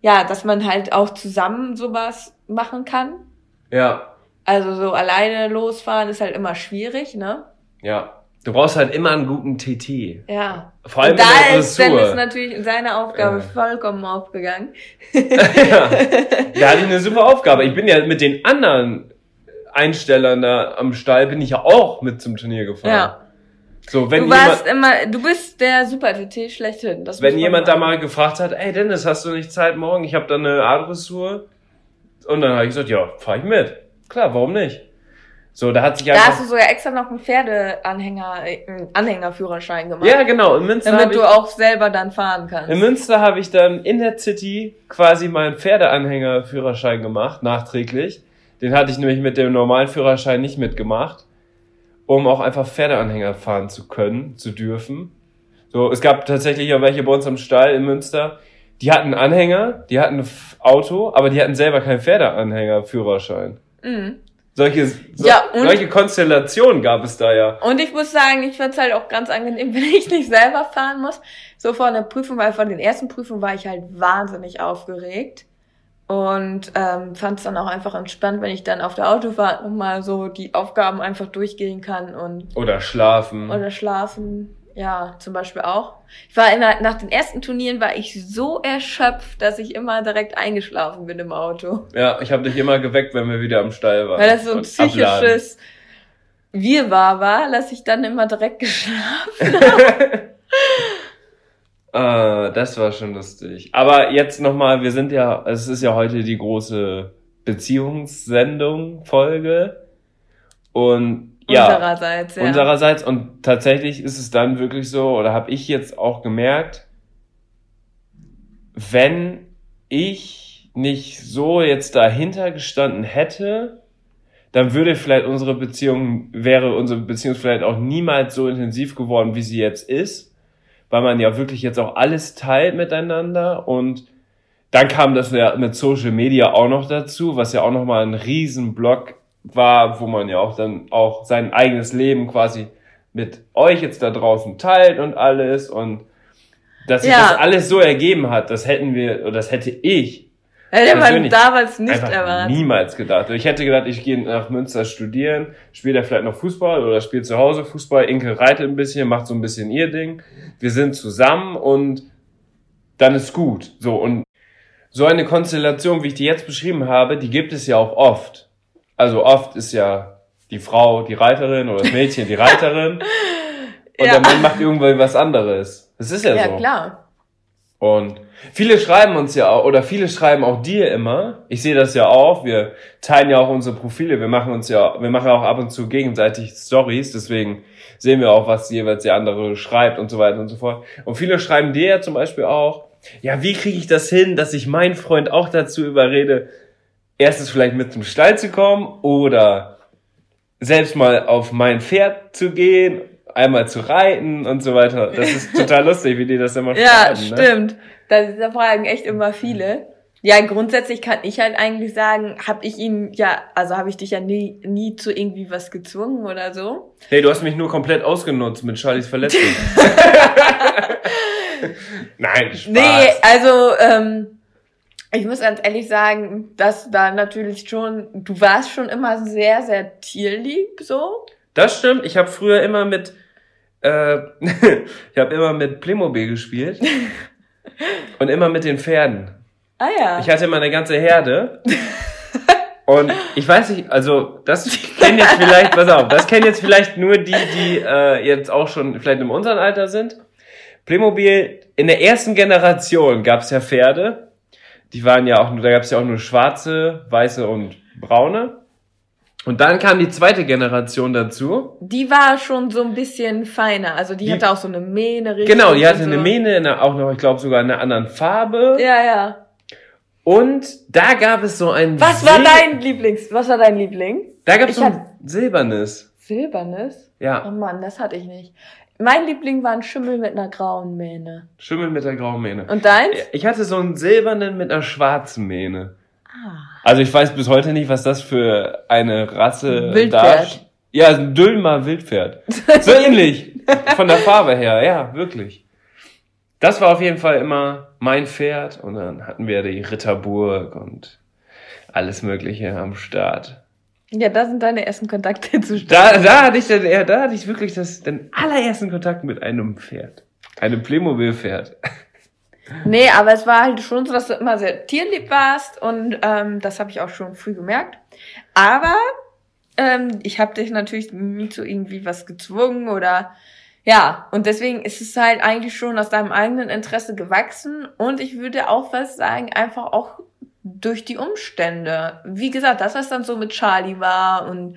ja, dass man halt auch zusammen sowas machen kann. ja, Also so alleine losfahren ist halt immer schwierig, ne? ja. Du brauchst halt immer einen guten TT. Ja. Vor allem Und der da ist Dennis Dressur. natürlich in seiner Aufgabe Äh. vollkommen aufgegangen. [LAUGHS] ja. [LAUGHS] Da hatte eine super Aufgabe. Ich bin ja mit den anderen Einstellern da am Stall bin ich ja auch mit zum Turnier gefahren. Ja. So, wenn du warst jemand, immer, du bist der Super-TT schlechthin. Das wenn jemand da sagen. mal gefragt hat, ey Dennis, hast du nicht Zeit morgen? Ich habe da eine A-Dressur. Und dann habe ich gesagt, ja, fahr ich mit. Klar, warum nicht? So, da hat sich Da einfach... hast du sogar extra noch einen Pferdeanhänger, äh, einen Anhängerführerschein gemacht. ja, genau. In Münster Damit du ich, auch selber dann fahren kannst. in Münster habe ich dann in der City quasi meinen Pferdeanhängerführerschein gemacht, nachträglich. Den hatte ich nämlich mit dem normalen Führerschein nicht mitgemacht, um auch einfach Pferdeanhänger fahren zu können, zu dürfen. So, es gab tatsächlich auch welche bei uns am Stall in Münster, die hatten Anhänger, die hatten Auto, aber die hatten selber keinen Pferdeanhängerführerschein. Mhm. Solche, so, Ja, solche Konstellationen gab es da ja. Und ich muss sagen, ich find's halt auch ganz angenehm, [LAUGHS] wenn ich nicht selber fahren muss. So vor einer Prüfung, weil vor den ersten Prüfungen war ich halt wahnsinnig aufgeregt. Und ähm, fand es dann auch einfach entspannt, wenn ich dann auf der Autofahrt nochmal so die Aufgaben einfach durchgehen kann und Oder schlafen. oder schlafen. Ja, zum Beispiel auch. Ich war in der, nach den ersten Turnieren war ich so erschöpft, dass ich immer direkt eingeschlafen bin im Auto. Ja, ich habe dich immer geweckt, wenn wir wieder am Stall waren. Weil das so ein psychisches Wirrwarr war, dass ich dann immer direkt geschlafen [LAUGHS] Ah, das war schon lustig. Aber jetzt nochmal, wir sind ja, es ist ja heute die große Beziehungssendung, Folge. Und ja, Unsererseits, ja. unsererseits. Und tatsächlich ist es dann wirklich so, oder habe ich jetzt auch gemerkt, wenn ich nicht so jetzt dahinter gestanden hätte, dann würde vielleicht unsere Beziehung, wäre unsere Beziehung vielleicht auch niemals so intensiv geworden, wie sie jetzt ist, weil man ja wirklich jetzt auch alles teilt miteinander und dann kam das ja mit Social Media auch noch dazu, was ja auch nochmal ein Riesenblock war, wo man ja auch dann auch sein eigenes Leben quasi mit euch jetzt da draußen teilt und alles und dass sich Ja. das alles so ergeben hat, das hätten wir, oder das hätte ich Hätte man damals nicht erwartet. niemals gedacht. Ich hätte gedacht, ich gehe nach Münster studieren, spiele da vielleicht noch Fußball oder spiele zu Hause Fußball. Inke reitet ein bisschen, macht so ein bisschen ihr Ding. Wir sind zusammen und dann ist gut. So und so eine Konstellation, wie ich die jetzt beschrieben habe, die gibt es ja auch oft. Also oft ist ja die Frau die Reiterin oder das Mädchen die Reiterin [LAUGHS] und Ja. der Mann macht irgendwie was anderes. Das ist ja, Ja, so. klar. Und viele schreiben uns ja auch, oder viele schreiben auch dir immer. Ich sehe das ja auch. Wir teilen ja auch unsere Profile. Wir machen uns ja, wir machen auch ab und zu gegenseitig Stories. Deswegen sehen wir auch, was jeweils der andere schreibt und so weiter und so fort. Und viele schreiben dir ja zum Beispiel auch, ja, wie kriege ich das hin, dass ich meinen Freund auch dazu überrede, erstens vielleicht mit zum Stall zu kommen oder selbst mal auf mein Pferd zu gehen, einmal zu reiten und so weiter. Das ist [LAUGHS] total lustig, wie die das immer Ja, schreiben. Ne? stimmt. Da, da fragen echt immer viele. Ja, grundsätzlich kann ich halt eigentlich sagen, habe ich ihn ja, also habe ich dich ja nie, nie zu irgendwie was gezwungen oder so. Hey, du hast mich nur komplett ausgenutzt mit Charlies Verletzung. [LAUGHS] [LAUGHS] Nein, Spaß. Nee, also ähm, Ich muss ganz ehrlich sagen, dass da natürlich schon, du warst schon immer sehr, sehr tierlieb, so. Das stimmt. Ich habe früher immer mit, äh, [LAUGHS] ich habe immer mit Playmobil gespielt [LAUGHS] und immer mit den Pferden. Ah ja. Ich hatte immer eine ganze Herde. Und ich weiß nicht, also das kennen jetzt vielleicht, pass auf, das kennen jetzt vielleicht nur die, die äh, jetzt auch schon vielleicht in unserem Alter sind. Playmobil, in der ersten Generation gab es ja Pferde. Die waren ja auch, da gab es ja auch nur schwarze, weiße und braune. Und dann kam die zweite Generation dazu. Die war schon so ein bisschen feiner. Also die, Die- hatte auch so eine Mähne richtig. Genau, die hatte und eine so. Mähne, einer, auch noch, ich glaube sogar in einer anderen Farbe. Ja, ja. Und da gab es so ein Was war Sil- dein Lieblings? Was war dein Liebling? Da gab es so ein silbernes. Silbernes? Oh Ja, Mann, das hatte ich nicht. Mein Liebling war ein Schimmel mit einer grauen Mähne. Schimmel mit der grauen Mähne. Und deins? Ich hatte so einen silbernen mit einer schwarzen Mähne. Ah. Also ich weiß bis heute nicht, was das für eine Rasse Wildpferd. Ja, ein Dülmer Wildpferd. [LAUGHS] So ähnlich. Von der Farbe her, ja, wirklich. Das war auf jeden Fall immer mein Pferd und dann hatten wir die Ritterburg und alles Mögliche am Start. Ja, da sind deine ersten Kontakte [LAUGHS] zu Da, da hatte ich dann, ja, da hatte ich wirklich das, den allerersten Kontakt mit einem Pferd. Einem Playmobil-Pferd. Nee, aber es war halt schon so, dass du immer sehr tierlieb warst und ähm, das habe ich auch schon früh gemerkt. Aber ähm, ich habe dich natürlich nie zu irgendwie was gezwungen oder ja, und deswegen ist es halt eigentlich schon aus deinem eigenen Interesse gewachsen und ich würde auch was sagen, einfach auch durch die Umstände. Wie gesagt, das, was dann so mit Charlie war und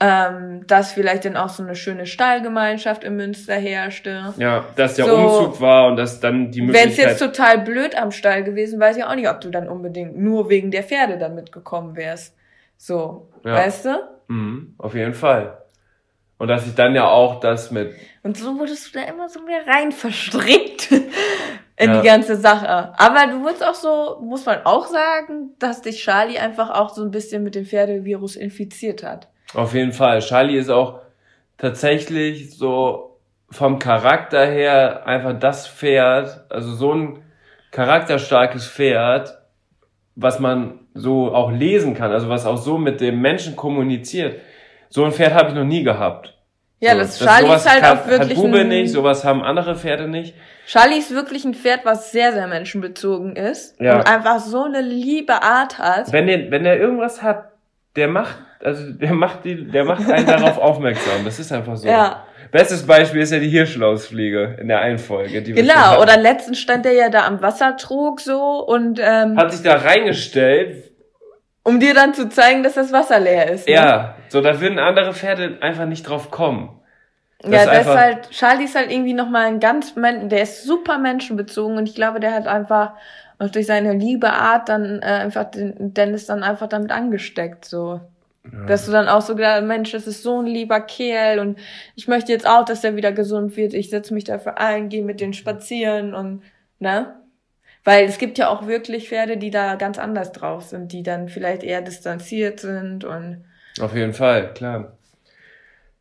ähm, dass vielleicht dann auch so eine schöne Stallgemeinschaft in Münster herrschte. Ja, dass der So. Umzug war und dass dann die Wäre es Möglichkeit... jetzt total blöd am Stall gewesen, weiß ich auch nicht, ob du dann unbedingt nur wegen der Pferde dann mitgekommen wärst. So, Ja. weißt du? Mhm, auf jeden Fall. Und dass ich dann ja auch das mit, Und so wurdest du da immer so mehr rein verstrickt [LAUGHS] in Ja. die ganze Sache. Aber du wurdest auch so, muss man auch sagen, dass dich Charlie einfach auch so ein bisschen mit dem Pferdevirus infiziert hat. auf jeden Fall. Charlie ist auch tatsächlich so vom Charakter her einfach das Pferd, also so ein charakterstarkes Pferd, was man so auch lesen kann, also was auch so mit dem Menschen kommuniziert. So ein Pferd habe ich noch nie gehabt. Ja, so, das Charlie ist halt kann- auch wirklich Hat Bube ein, nicht, sowas haben andere Pferde nicht. Charlie ist wirklich ein Pferd, was sehr, sehr menschenbezogen ist Ja. und einfach so eine liebe Art hat. Wenn der, wenn der irgendwas hat, der macht, also der macht die, der macht einen darauf [LAUGHS] aufmerksam. Das ist einfach so. Ja. Bestes Beispiel ist ja die Hirschlausfliege in der einen Folge. Die Genau, oder letztens stand der ja da am Wassertrog so und ähm, Hat sich da reingestellt. Um dir dann zu zeigen, dass das Wasser leer ist. Ne? Ja, so da würden andere Pferde einfach nicht drauf kommen. Das ja, das ist halt, Charlie ist halt irgendwie nochmal ein ganz, der ist super menschenbezogen und ich glaube, der hat einfach auch durch seine liebe Art dann äh, einfach den Dennis dann einfach damit angesteckt, so. Dass du dann auch so gedacht, Mensch, das ist so ein lieber Kerl und ich möchte jetzt auch, dass der wieder gesund wird. Ich setze mich dafür ein, gehe mit denen spazieren und, ne? Weil es gibt ja auch wirklich Pferde, die da ganz anders drauf sind, die dann vielleicht eher distanziert sind und Auf jeden Fall, klar.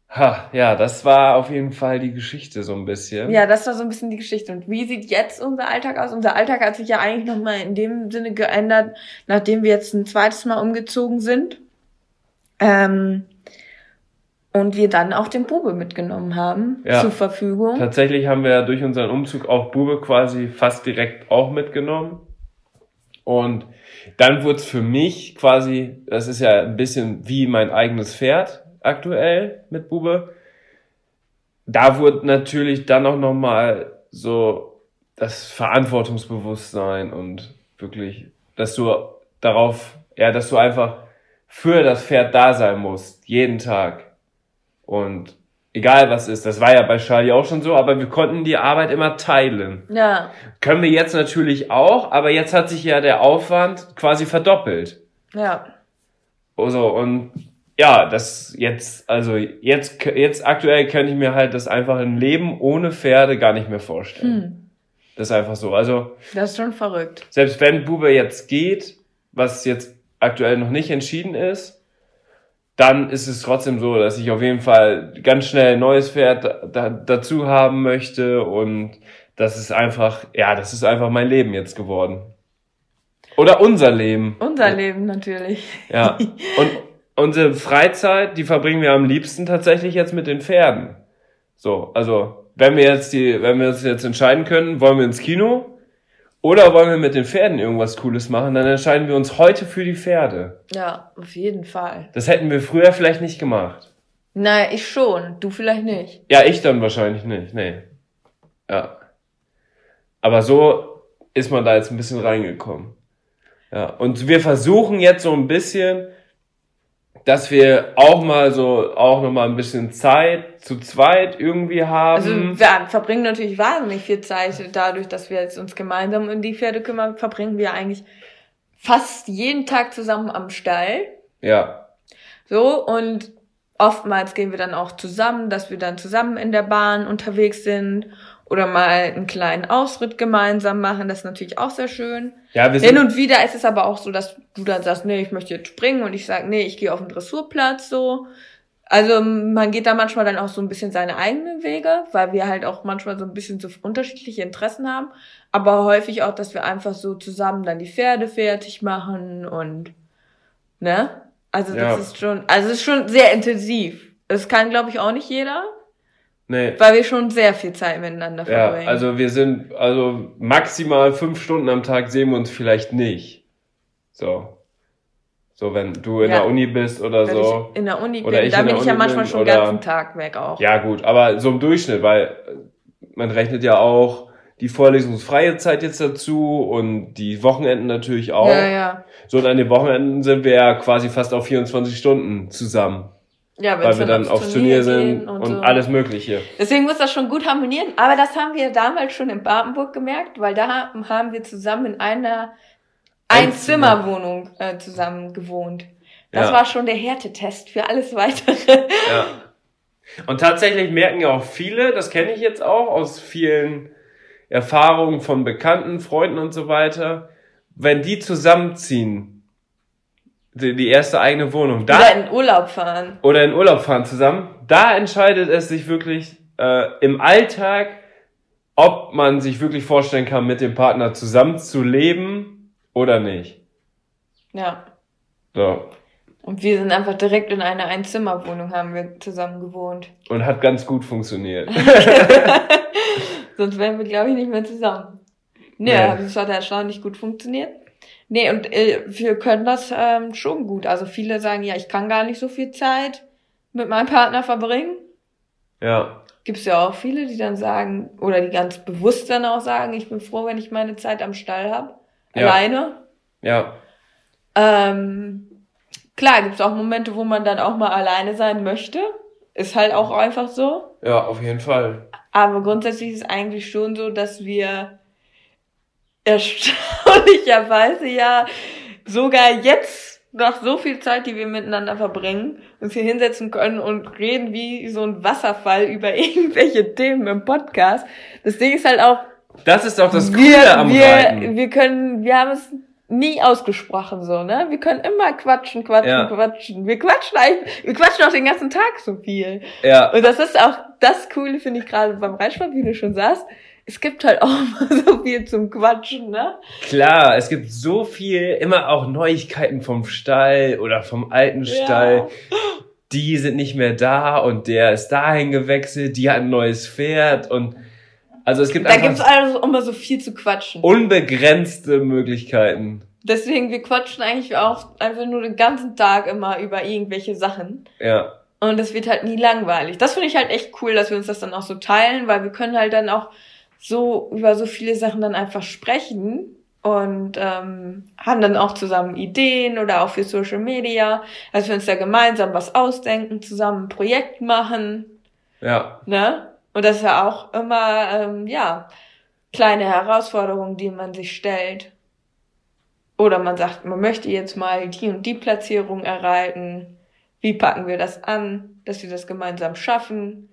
Ha, ja, das war auf jeden Fall die Geschichte so ein bisschen. Ja, das war so ein bisschen die Geschichte. Und wie sieht jetzt unser Alltag aus? Unser Alltag hat sich ja eigentlich nochmal in dem Sinne geändert, nachdem wir jetzt ein zweites Mal umgezogen sind. Ähm, und wir dann auch den Bube mitgenommen haben Ja. zur Verfügung. Tatsächlich haben wir durch unseren Umzug auch Bube quasi fast direkt auch mitgenommen. Und dann wurde es für mich quasi, das ist ja ein bisschen wie mein eigenes Pferd aktuell mit Bube. Da wurde natürlich dann auch nochmal so das Verantwortungsbewusstsein und wirklich, dass du darauf, ja, dass du einfach für das Pferd da sein musst, jeden Tag. Und egal was ist, das war ja bei Charlie auch schon so, aber wir konnten die Arbeit immer teilen. Ja, Können wir jetzt natürlich auch, aber jetzt hat sich ja der Aufwand quasi verdoppelt. ja. Also, und ja, das jetzt, also jetzt, jetzt aktuell kann ich mir halt das einfach ein Leben ohne Pferde gar nicht mehr vorstellen. Hm, Das ist einfach so. Also, das ist schon verrückt. selbst wenn Bube jetzt geht, was jetzt aktuell noch nicht entschieden ist, dann ist es trotzdem so, dass ich auf jeden Fall ganz schnell ein neues Pferd da, da, dazu haben möchte und das ist einfach, ja, das ist einfach mein Leben jetzt geworden. Oder unser Leben. Unser Leben natürlich. Ja. [LAUGHS] Und unsere Freizeit, die verbringen wir am liebsten tatsächlich jetzt mit den Pferden. So, also wenn wir jetzt die, wenn wir uns jetzt entscheiden können, wollen wir ins Kino oder wollen wir mit den Pferden irgendwas Cooles machen, dann entscheiden wir uns heute für die Pferde. Ja, auf jeden Fall. Das hätten wir früher vielleicht nicht gemacht. Naja, ich schon. Du vielleicht nicht. Ja, ich dann wahrscheinlich nicht. Nee. Ja. Aber so ist man da jetzt ein bisschen reingekommen. Ja. Und wir versuchen jetzt so ein bisschen, dass wir auch mal so, auch noch mal ein bisschen Zeit zu zweit irgendwie haben. Also wir verbringen natürlich wahnsinnig viel Zeit dadurch, dass wir jetzt uns gemeinsam um die Pferde kümmern, verbringen wir eigentlich fast jeden Tag zusammen am Stall. ja. So, und oftmals gehen wir dann auch zusammen, dass wir dann zusammen in der Bahn unterwegs sind oder mal einen kleinen Ausritt gemeinsam machen. Das ist natürlich auch sehr schön. Ja, wir Hin sind, und wieder ist es aber auch so, dass du dann sagst, nee, ich möchte jetzt springen und ich sage, nee, ich gehe auf den Dressurplatz so. Also man geht da manchmal dann auch so ein bisschen seine eigenen Wege, weil wir halt auch manchmal so ein bisschen so unterschiedliche Interessen haben, aber häufig auch, dass wir einfach so zusammen dann die Pferde fertig machen und ne? Also das Ja. ist schon, also es ist schon sehr intensiv. Das kann glaube ich auch nicht jeder, nee. weil wir schon sehr viel Zeit miteinander Ja, verbringen. also wir sind, also maximal fünf Stunden am Tag sehen wir uns vielleicht nicht. So. So, wenn du in Ja. der Uni bist oder Wenn so. ich in der Uni Oder bin, ich da bin ich ja Uni manchmal bin schon den ganzen Tag weg auch. Ja, gut, aber so im Durchschnitt, weil man rechnet ja auch die vorlesungsfreie Zeit jetzt dazu und die Wochenenden natürlich auch. ja, ja. So, und an den Wochenenden sind wir ja quasi fast auf 24 Stunden zusammen, Ja, weil wir dann aufs Turnier sind gehen und, so. alles Mögliche. Deswegen muss das schon gut harmonieren. Aber das haben wir damals schon in Badenburg gemerkt, weil da haben wir zusammen in einer Einzimmer. Einzimmerwohnung äh, zusammen gewohnt. Das Ja. war schon der Härtetest für alles weitere. Ja. Und tatsächlich merken ja auch viele, das kenne ich jetzt auch aus vielen Erfahrungen von Bekannten, Freunden und so weiter, wenn die zusammenziehen, die, die erste eigene Wohnung, da Oder in Urlaub fahren. oder in Urlaub fahren zusammen, da entscheidet es sich wirklich äh, im Alltag, ob man sich wirklich vorstellen kann, mit dem Partner zusammen zu leben oder nicht. Ja. So. Und wir sind einfach direkt in einer Einzimmerwohnung haben wir zusammen gewohnt. Und hat ganz gut funktioniert. [LAUGHS] Sonst wären wir, glaube ich, nicht mehr zusammen. Nee, Nee. das hat erstaunlich gut funktioniert. Nee, und äh, wir können das ähm, schon gut. Also viele sagen, ja, ich kann gar nicht so viel Zeit mit meinem Partner verbringen. ja. Gibt's ja auch viele, die dann sagen, oder die ganz bewusst dann auch sagen, ich bin froh, wenn ich meine Zeit am Stall habe. Ja. Alleine. Ja. Ähm, klar, gibt's auch Momente, wo man dann auch mal alleine sein möchte. Ist halt auch einfach so. Ja, auf jeden Fall. Aber grundsätzlich ist es eigentlich schon so, dass wir [LAUGHS] erstaunlicherweise ja sogar jetzt nach so viel Zeit, die wir miteinander verbringen, uns hier hinsetzen können und reden wie so ein Wasserfall über [LAUGHS] irgendwelche Themen im Podcast. Das Ding ist halt auch, Das ist auch das Coole wir, am wir, Reiten. wir können, wir haben es nie ausgesprochen so, ne? Wir können immer quatschen, quatschen, Ja. quatschen. Wir quatschen eigentlich, wir quatschen auch den ganzen Tag so viel. Ja, Und das ist auch das Coole, finde ich gerade beim Reitsport, wie du schon sagst. Es gibt halt auch mal [LAUGHS] so viel zum Quatschen, ne? klar, es gibt so viel, immer auch Neuigkeiten vom Stall oder vom alten Stall. Die sind nicht mehr da und der ist dahin gewechselt, die hat ein neues Pferd und also es gibt Da gibt's einfach also immer so viel zu quatschen. unbegrenzte Möglichkeiten. Deswegen, wir quatschen eigentlich auch einfach nur den ganzen Tag immer über irgendwelche Sachen. Ja, Und es wird halt nie langweilig. Das finde ich halt echt cool, dass wir uns das dann auch so teilen, weil wir können halt dann auch so über so viele Sachen dann einfach sprechen und ähm, haben dann auch zusammen Ideen oder auch für Social Media, dass wir uns da gemeinsam was ausdenken, zusammen ein Projekt machen, ja, ne? Und das ist ja auch immer, ähm, ja, kleine Herausforderungen, die man sich stellt. Oder man sagt, man möchte jetzt mal die und die Platzierung erreichen. Wie packen wir das an, dass wir das gemeinsam schaffen?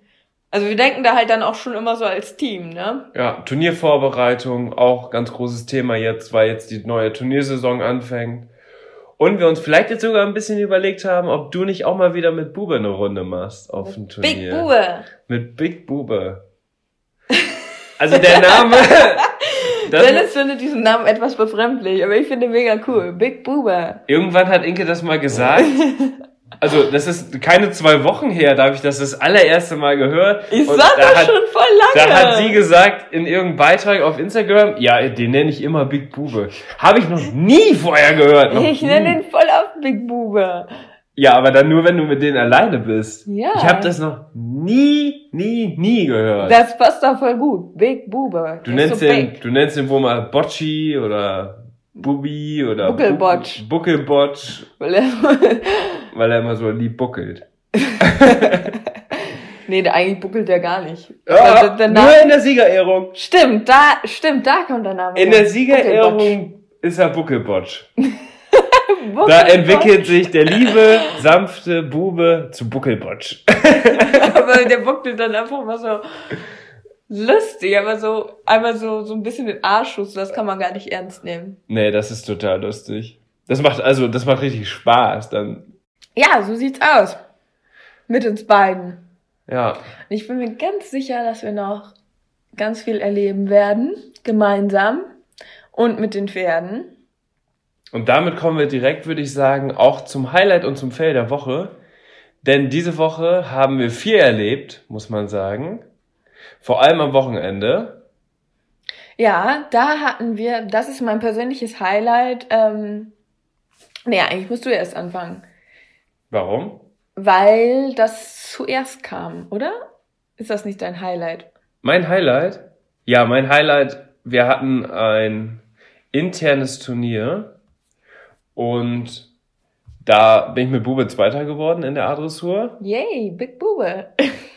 Also wir denken da halt dann auch schon immer so als Team, ne? ja. Turniervorbereitung, auch ganz großes Thema jetzt, weil jetzt die neue Turniersaison anfängt. Und wir uns vielleicht jetzt sogar ein bisschen überlegt haben, ob du nicht auch mal wieder mit Bube eine Runde machst auf dem Turnier. Big Bube. Mit Big Bube. Also der [LAUGHS] Name, Das- Dennis findet diesen Namen etwas befremdlich, aber ich finde mega cool. Big Boober. Irgendwann hat Inke das mal gesagt. [LAUGHS] Also, das ist keine zwei Wochen her, da habe ich das das allererste Mal gehört. Ich sag da das hat, schon voll lange. Da hat sie gesagt in irgendeinem Beitrag auf Instagram, ja, den nenne ich immer Big Bube. Habe ich noch nie vorher gehört. Noch ich nenne ihn voll auf Big Boober. Ja, aber dann nur, wenn du mit denen alleine bist. Ja. Ich habe das noch nie, nie, nie gehört. Das passt doch voll gut. Big Boober. du ist nennst so den, big. du nennst den wohl mal Bocci oder Bubi oder Buckelbotsch. Bu- Buckelbotsch, Weil er- [LAUGHS] weil er immer so lieb buckelt. [LAUGHS] nee, der, eigentlich buckelt der gar nicht. Ja, Also der Name- nur in der Siegerehrung. Stimmt, da, stimmt, da kommt der Name. In der Siegerehrung ist er Buckelbotsch. [LAUGHS] Da Buckelbotsch. entwickelt sich der liebe, sanfte Bube zu Buckelbotsch. aber der buckelt dann einfach mal so lustig, aber so, einmal so, so ein bisschen den Arschschuss, das kann man gar nicht ernst nehmen. Nee, das ist total lustig. Das macht, also, das macht richtig Spaß, dann, Ja, so sieht's aus. Mit uns beiden. ja. Und ich bin mir ganz sicher, dass wir noch ganz viel erleben werden, gemeinsam und mit den Pferden. Und damit kommen wir direkt, würde ich sagen, auch zum Highlight und zum Fail der Woche. Denn diese Woche haben wir viel erlebt, muss man sagen. Vor allem am Wochenende. Ja, da hatten wir, das ist mein persönliches Highlight. Ähm, naja, eigentlich musst du erst anfangen. Warum? Weil das zuerst kam, oder? Ist das nicht dein Highlight? Mein Highlight? Ja, mein Highlight, wir hatten ein internes Turnier und da bin ich mit Bube Zweiter geworden in der A-Dressur. Yay, Big Bube.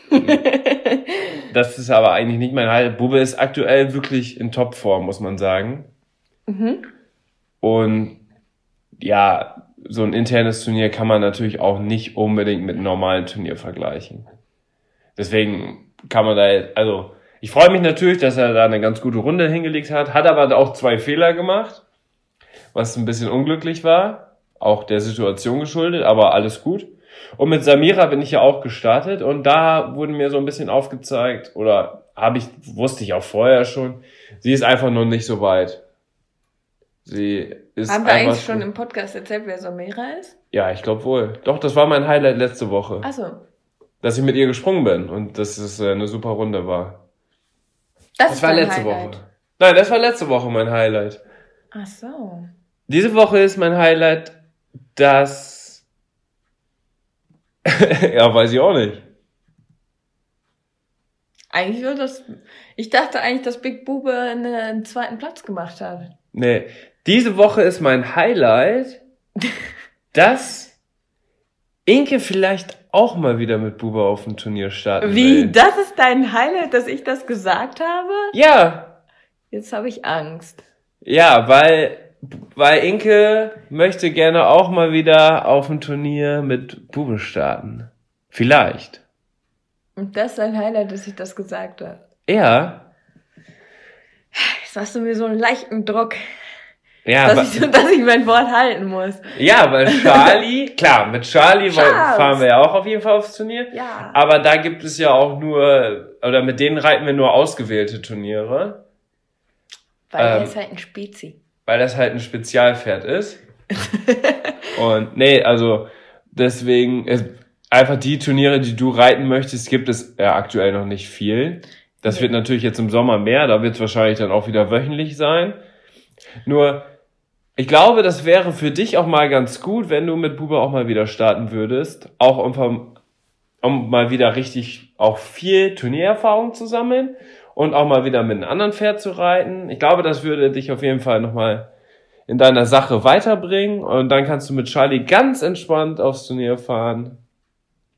[LAUGHS] [LAUGHS] Das ist aber eigentlich nicht mein Highlight. Bube ist aktuell wirklich in Topform, muss man sagen. mhm. Und ja, so ein internes Turnier kann man natürlich auch nicht unbedingt mit einem normalen Turnier vergleichen. Deswegen kann man da, jetzt- also ich freue mich natürlich, dass er da eine ganz gute Runde hingelegt hat, hat aber auch zwei Fehler gemacht, was ein bisschen unglücklich war, auch der Situation geschuldet, aber alles gut. Und mit Samira bin ich ja auch gestartet und da wurde mir so ein bisschen aufgezeigt, oder habe ich, wusste ich auch vorher schon, sie ist einfach noch nicht so weit. Sie ist Haben wir eigentlich schon im Podcast erzählt, wer Samira ist? Ja, ich glaube wohl. Doch, das war mein Highlight letzte Woche, Achso. dass ich mit ihr gesprungen bin und dass es äh, eine super Runde war. Das, Das ist war dein letzte Highlight. Woche. Nein, das war letzte Woche mein Highlight. Ach so. Diese Woche ist mein Highlight, dass [LAUGHS] ja, weiß ich auch nicht. Eigentlich wird das. Ich dachte eigentlich, dass Big Bube einen, zweiten Platz gemacht hat. Nee, diese Woche ist mein Highlight, [LAUGHS] dass Inke vielleicht auch mal wieder mit Bube auf dem Turnier starten Wie? will. Das ist dein Highlight, dass ich das gesagt habe? Ja, Jetzt habe ich Angst. Ja, weil, weil Inke möchte gerne auch mal wieder auf ein Turnier mit Bube starten. Vielleicht. Und das ist dein Highlight, dass ich das gesagt habe. Ja. Jetzt hast du mir so einen leichten Druck, Ja, dass, ich, dass ich mein Wort halten muss. ja, weil [LAUGHS] Charlie, klar, mit Charlie Charles. fahren wir ja auch auf jeden Fall aufs Turnier. Ja. Aber da gibt es ja auch nur, oder mit denen reiten wir nur ausgewählte Turniere, Weil er ähm, ist halt ein Spezi. Weil das halt ein Spezialpferd ist. [LAUGHS] Und nee, also deswegen, es, einfach die Turniere, die du reiten möchtest, gibt es ja aktuell noch nicht viel. Das wird natürlich jetzt im Sommer mehr, da wird es wahrscheinlich dann auch wieder wöchentlich sein. Nur, ich glaube, das wäre für dich auch mal ganz gut, wenn du mit Bube auch mal wieder starten würdest, auch um, um mal wieder richtig auch viel Turniererfahrung zu sammeln und auch mal wieder mit einem anderen Pferd zu reiten. Ich glaube, das würde dich auf jeden Fall nochmal in deiner Sache weiterbringen und dann kannst du mit Charlie ganz entspannt aufs Turnier fahren.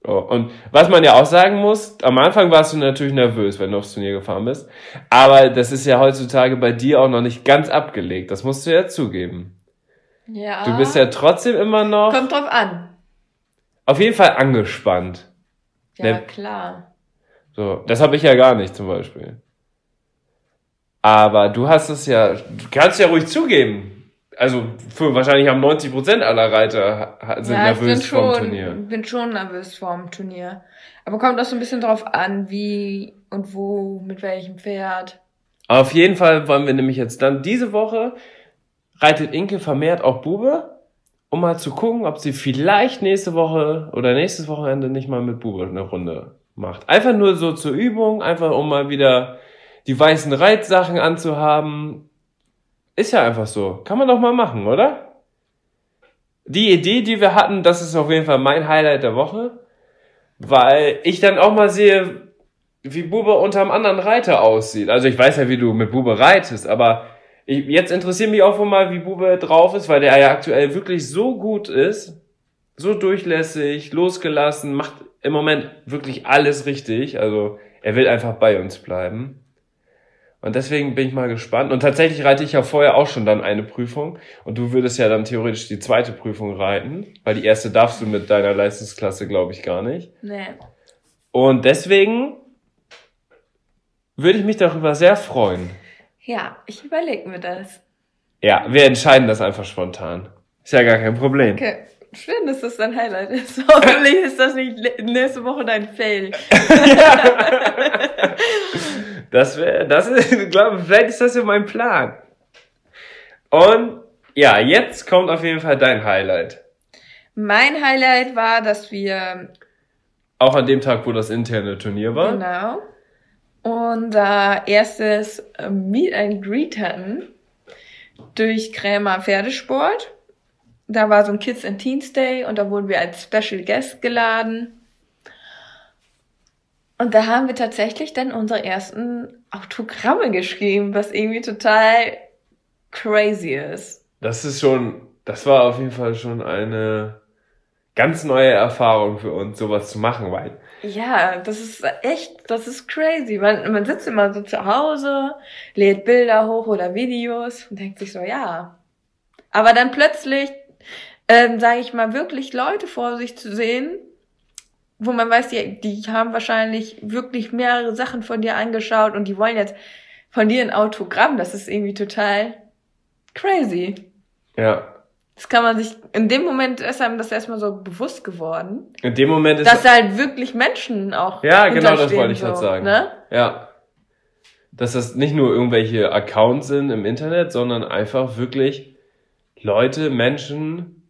Oh, und was man ja auch sagen muss, am Anfang warst du natürlich nervös, wenn du aufs Turnier gefahren bist. Aber das ist ja heutzutage bei dir auch noch nicht ganz abgelegt. Das musst du ja zugeben. Ja. Du bist ja trotzdem immer noch Kommt drauf an. auf jeden Fall angespannt. Ja, Ne- klar. So, das habe ich ja gar nicht zum Beispiel. Aber du hast es ja, du kannst ja ruhig zugeben. Also für wahrscheinlich haben 90 Prozent aller Reiter sind ja, ich bin nervös schon, Turnier. bin schon nervös vorm Turnier. Aber kommt auch so ein bisschen drauf an, wie und wo, mit welchem Pferd. Auf jeden Fall wollen wir nämlich jetzt dann diese Woche reitet Inke vermehrt auch Bube, um mal zu gucken, ob sie vielleicht nächste Woche oder nächstes Wochenende nicht mal mit Bube eine Runde macht. Einfach nur so zur Übung, einfach um mal wieder die weißen Reitsachen anzuhaben. Ist ja einfach so. Kann man doch mal machen, oder? Die Idee, die wir hatten, das ist auf jeden Fall mein Highlight der Woche, weil ich dann auch mal sehe, wie Bube unter einem anderen Reiter aussieht. Also ich weiß ja, wie du mit Bube reitest, aber ich, jetzt interessiert mich auch mal, wie Bube drauf ist, weil der ja aktuell wirklich so gut ist, so durchlässig, losgelassen, macht im Moment wirklich alles richtig. Also er will einfach bei uns bleiben. Und deswegen bin ich mal gespannt. Und tatsächlich reite ich ja vorher auch schon dann eine Prüfung. Und du würdest ja dann theoretisch die zweite Prüfung reiten, weil die erste darfst du mit deiner Leistungsklasse, glaube ich, gar nicht. Nee. Und deswegen würde ich mich darüber sehr freuen. Ja, ich überlege mir das. Ja, wir entscheiden das einfach spontan. Ist ja gar kein Problem. Okay. Schön, dass das dein Highlight ist. [LAUGHS] Hoffentlich ist das nicht nächste Woche dein Fail. [LAUGHS] [LAUGHS] Das wäre, das ist, [LAUGHS] ich glaube, vielleicht ist das ja mein Plan. Und ja, jetzt kommt auf jeden Fall dein Highlight. Mein Highlight war, dass wir Auch an dem Tag, wo das interne Turnier war. Genau. Unser erstes äh, Meet and Greet hatten durch Krämer Pferdesport. Da war so ein Kids and Teens Day und da wurden wir als Special Guest geladen. Und da haben wir tatsächlich dann unsere ersten Autogramme geschrieben, was irgendwie total crazy ist. Das ist schon, das war auf jeden Fall schon eine ganz neue Erfahrung für uns, sowas zu machen, weil Ja, das ist echt, das ist crazy. Man, man sitzt immer so zu Hause, lädt Bilder hoch oder Videos und denkt sich so, ja. Aber dann plötzlich, ähm, sage ich mal, wirklich Leute vor sich zu sehen, wo man weiß, die, die haben wahrscheinlich wirklich mehrere Sachen von dir angeschaut und die wollen jetzt von dir ein Autogramm. Das ist irgendwie total crazy. ja, Das kann man sich, in dem Moment ist einem das erstmal so bewusst geworden. in dem Moment ist Dass da halt wirklich Menschen auch. Ja, genau, das wollte ich gerade sagen. Ne? Ja. Dass das nicht nur irgendwelche Accounts sind im Internet, sondern einfach wirklich Leute, Menschen,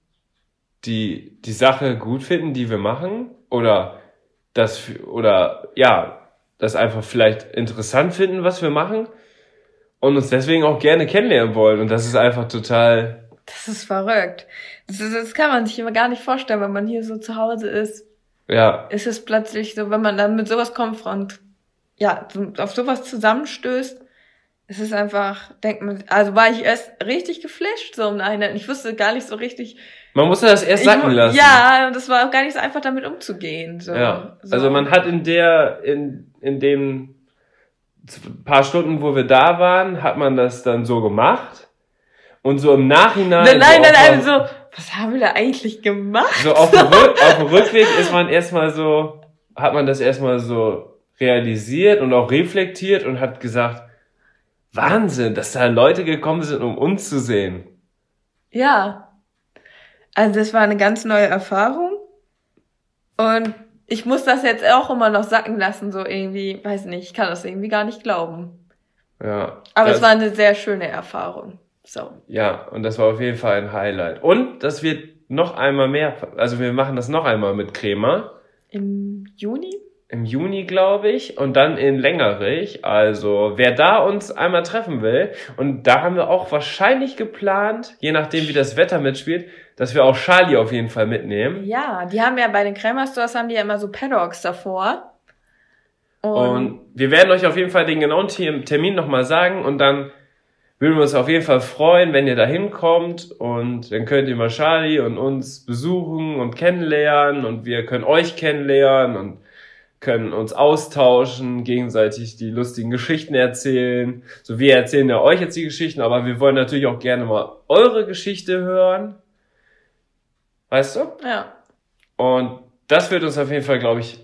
die die Sache gut finden, die wir machen, oder das, oder ja, das einfach vielleicht interessant finden, was wir machen, und uns deswegen auch gerne kennenlernen wollen. Und das ist einfach total, Das ist verrückt. Das, ist, das kann man sich immer gar nicht vorstellen, wenn man hier so zu Hause ist. ja, Ist es plötzlich so, wenn man dann mit sowas konfront, ja, auf sowas zusammenstößt, es ist einfach, denkt man, also war ich erst richtig geflasht so im Nachhinein. Ich wusste gar nicht so richtig. Man muss das erst sacken lassen. Ja, das war auch gar nicht so einfach damit umzugehen. So. Ja, so. also man hat in der, in, in dem paar Stunden, wo wir da waren, hat man das dann so gemacht. Und so im Nachhinein. Nein, nein, so nein, dem- so, was haben wir da eigentlich gemacht? So auf dem, Rück, auf dem Rückweg ist man erstmal so, hat man das erstmal so realisiert und auch reflektiert und hat gesagt, Wahnsinn, dass da Leute gekommen sind, um uns zu sehen. Ja. Also das war eine ganz neue Erfahrung. Und ich muss das jetzt auch immer noch sacken lassen, so irgendwie, weiß nicht, ich kann das irgendwie gar nicht glauben. Ja. Aber es war eine sehr schöne Erfahrung. So. Ja, und das war auf jeden Fall ein Highlight. Und das wird noch einmal mehr, also wir machen das noch einmal mit Crema. Im Juni? im Juni, glaube ich, und dann in Längerich. Also, wer da uns einmal treffen will, und da haben wir auch wahrscheinlich geplant, je nachdem wie das Wetter mitspielt, dass wir auch Charlie auf jeden Fall mitnehmen. Ja, die haben ja bei den Krämer Stores haben die ja immer so Paddocks davor. Und, Und wir werden euch auf jeden Fall den genauen Termin nochmal sagen und dann würden wir uns auf jeden Fall freuen, wenn ihr da hinkommt und dann könnt ihr mal Charlie und uns besuchen und kennenlernen und wir können euch kennenlernen und können uns austauschen, gegenseitig die lustigen Geschichten erzählen. So, wir erzählen ja euch jetzt die Geschichten, aber wir wollen natürlich auch gerne mal eure Geschichte hören. Weißt du? ja. Und das wird uns auf jeden Fall, glaube ich,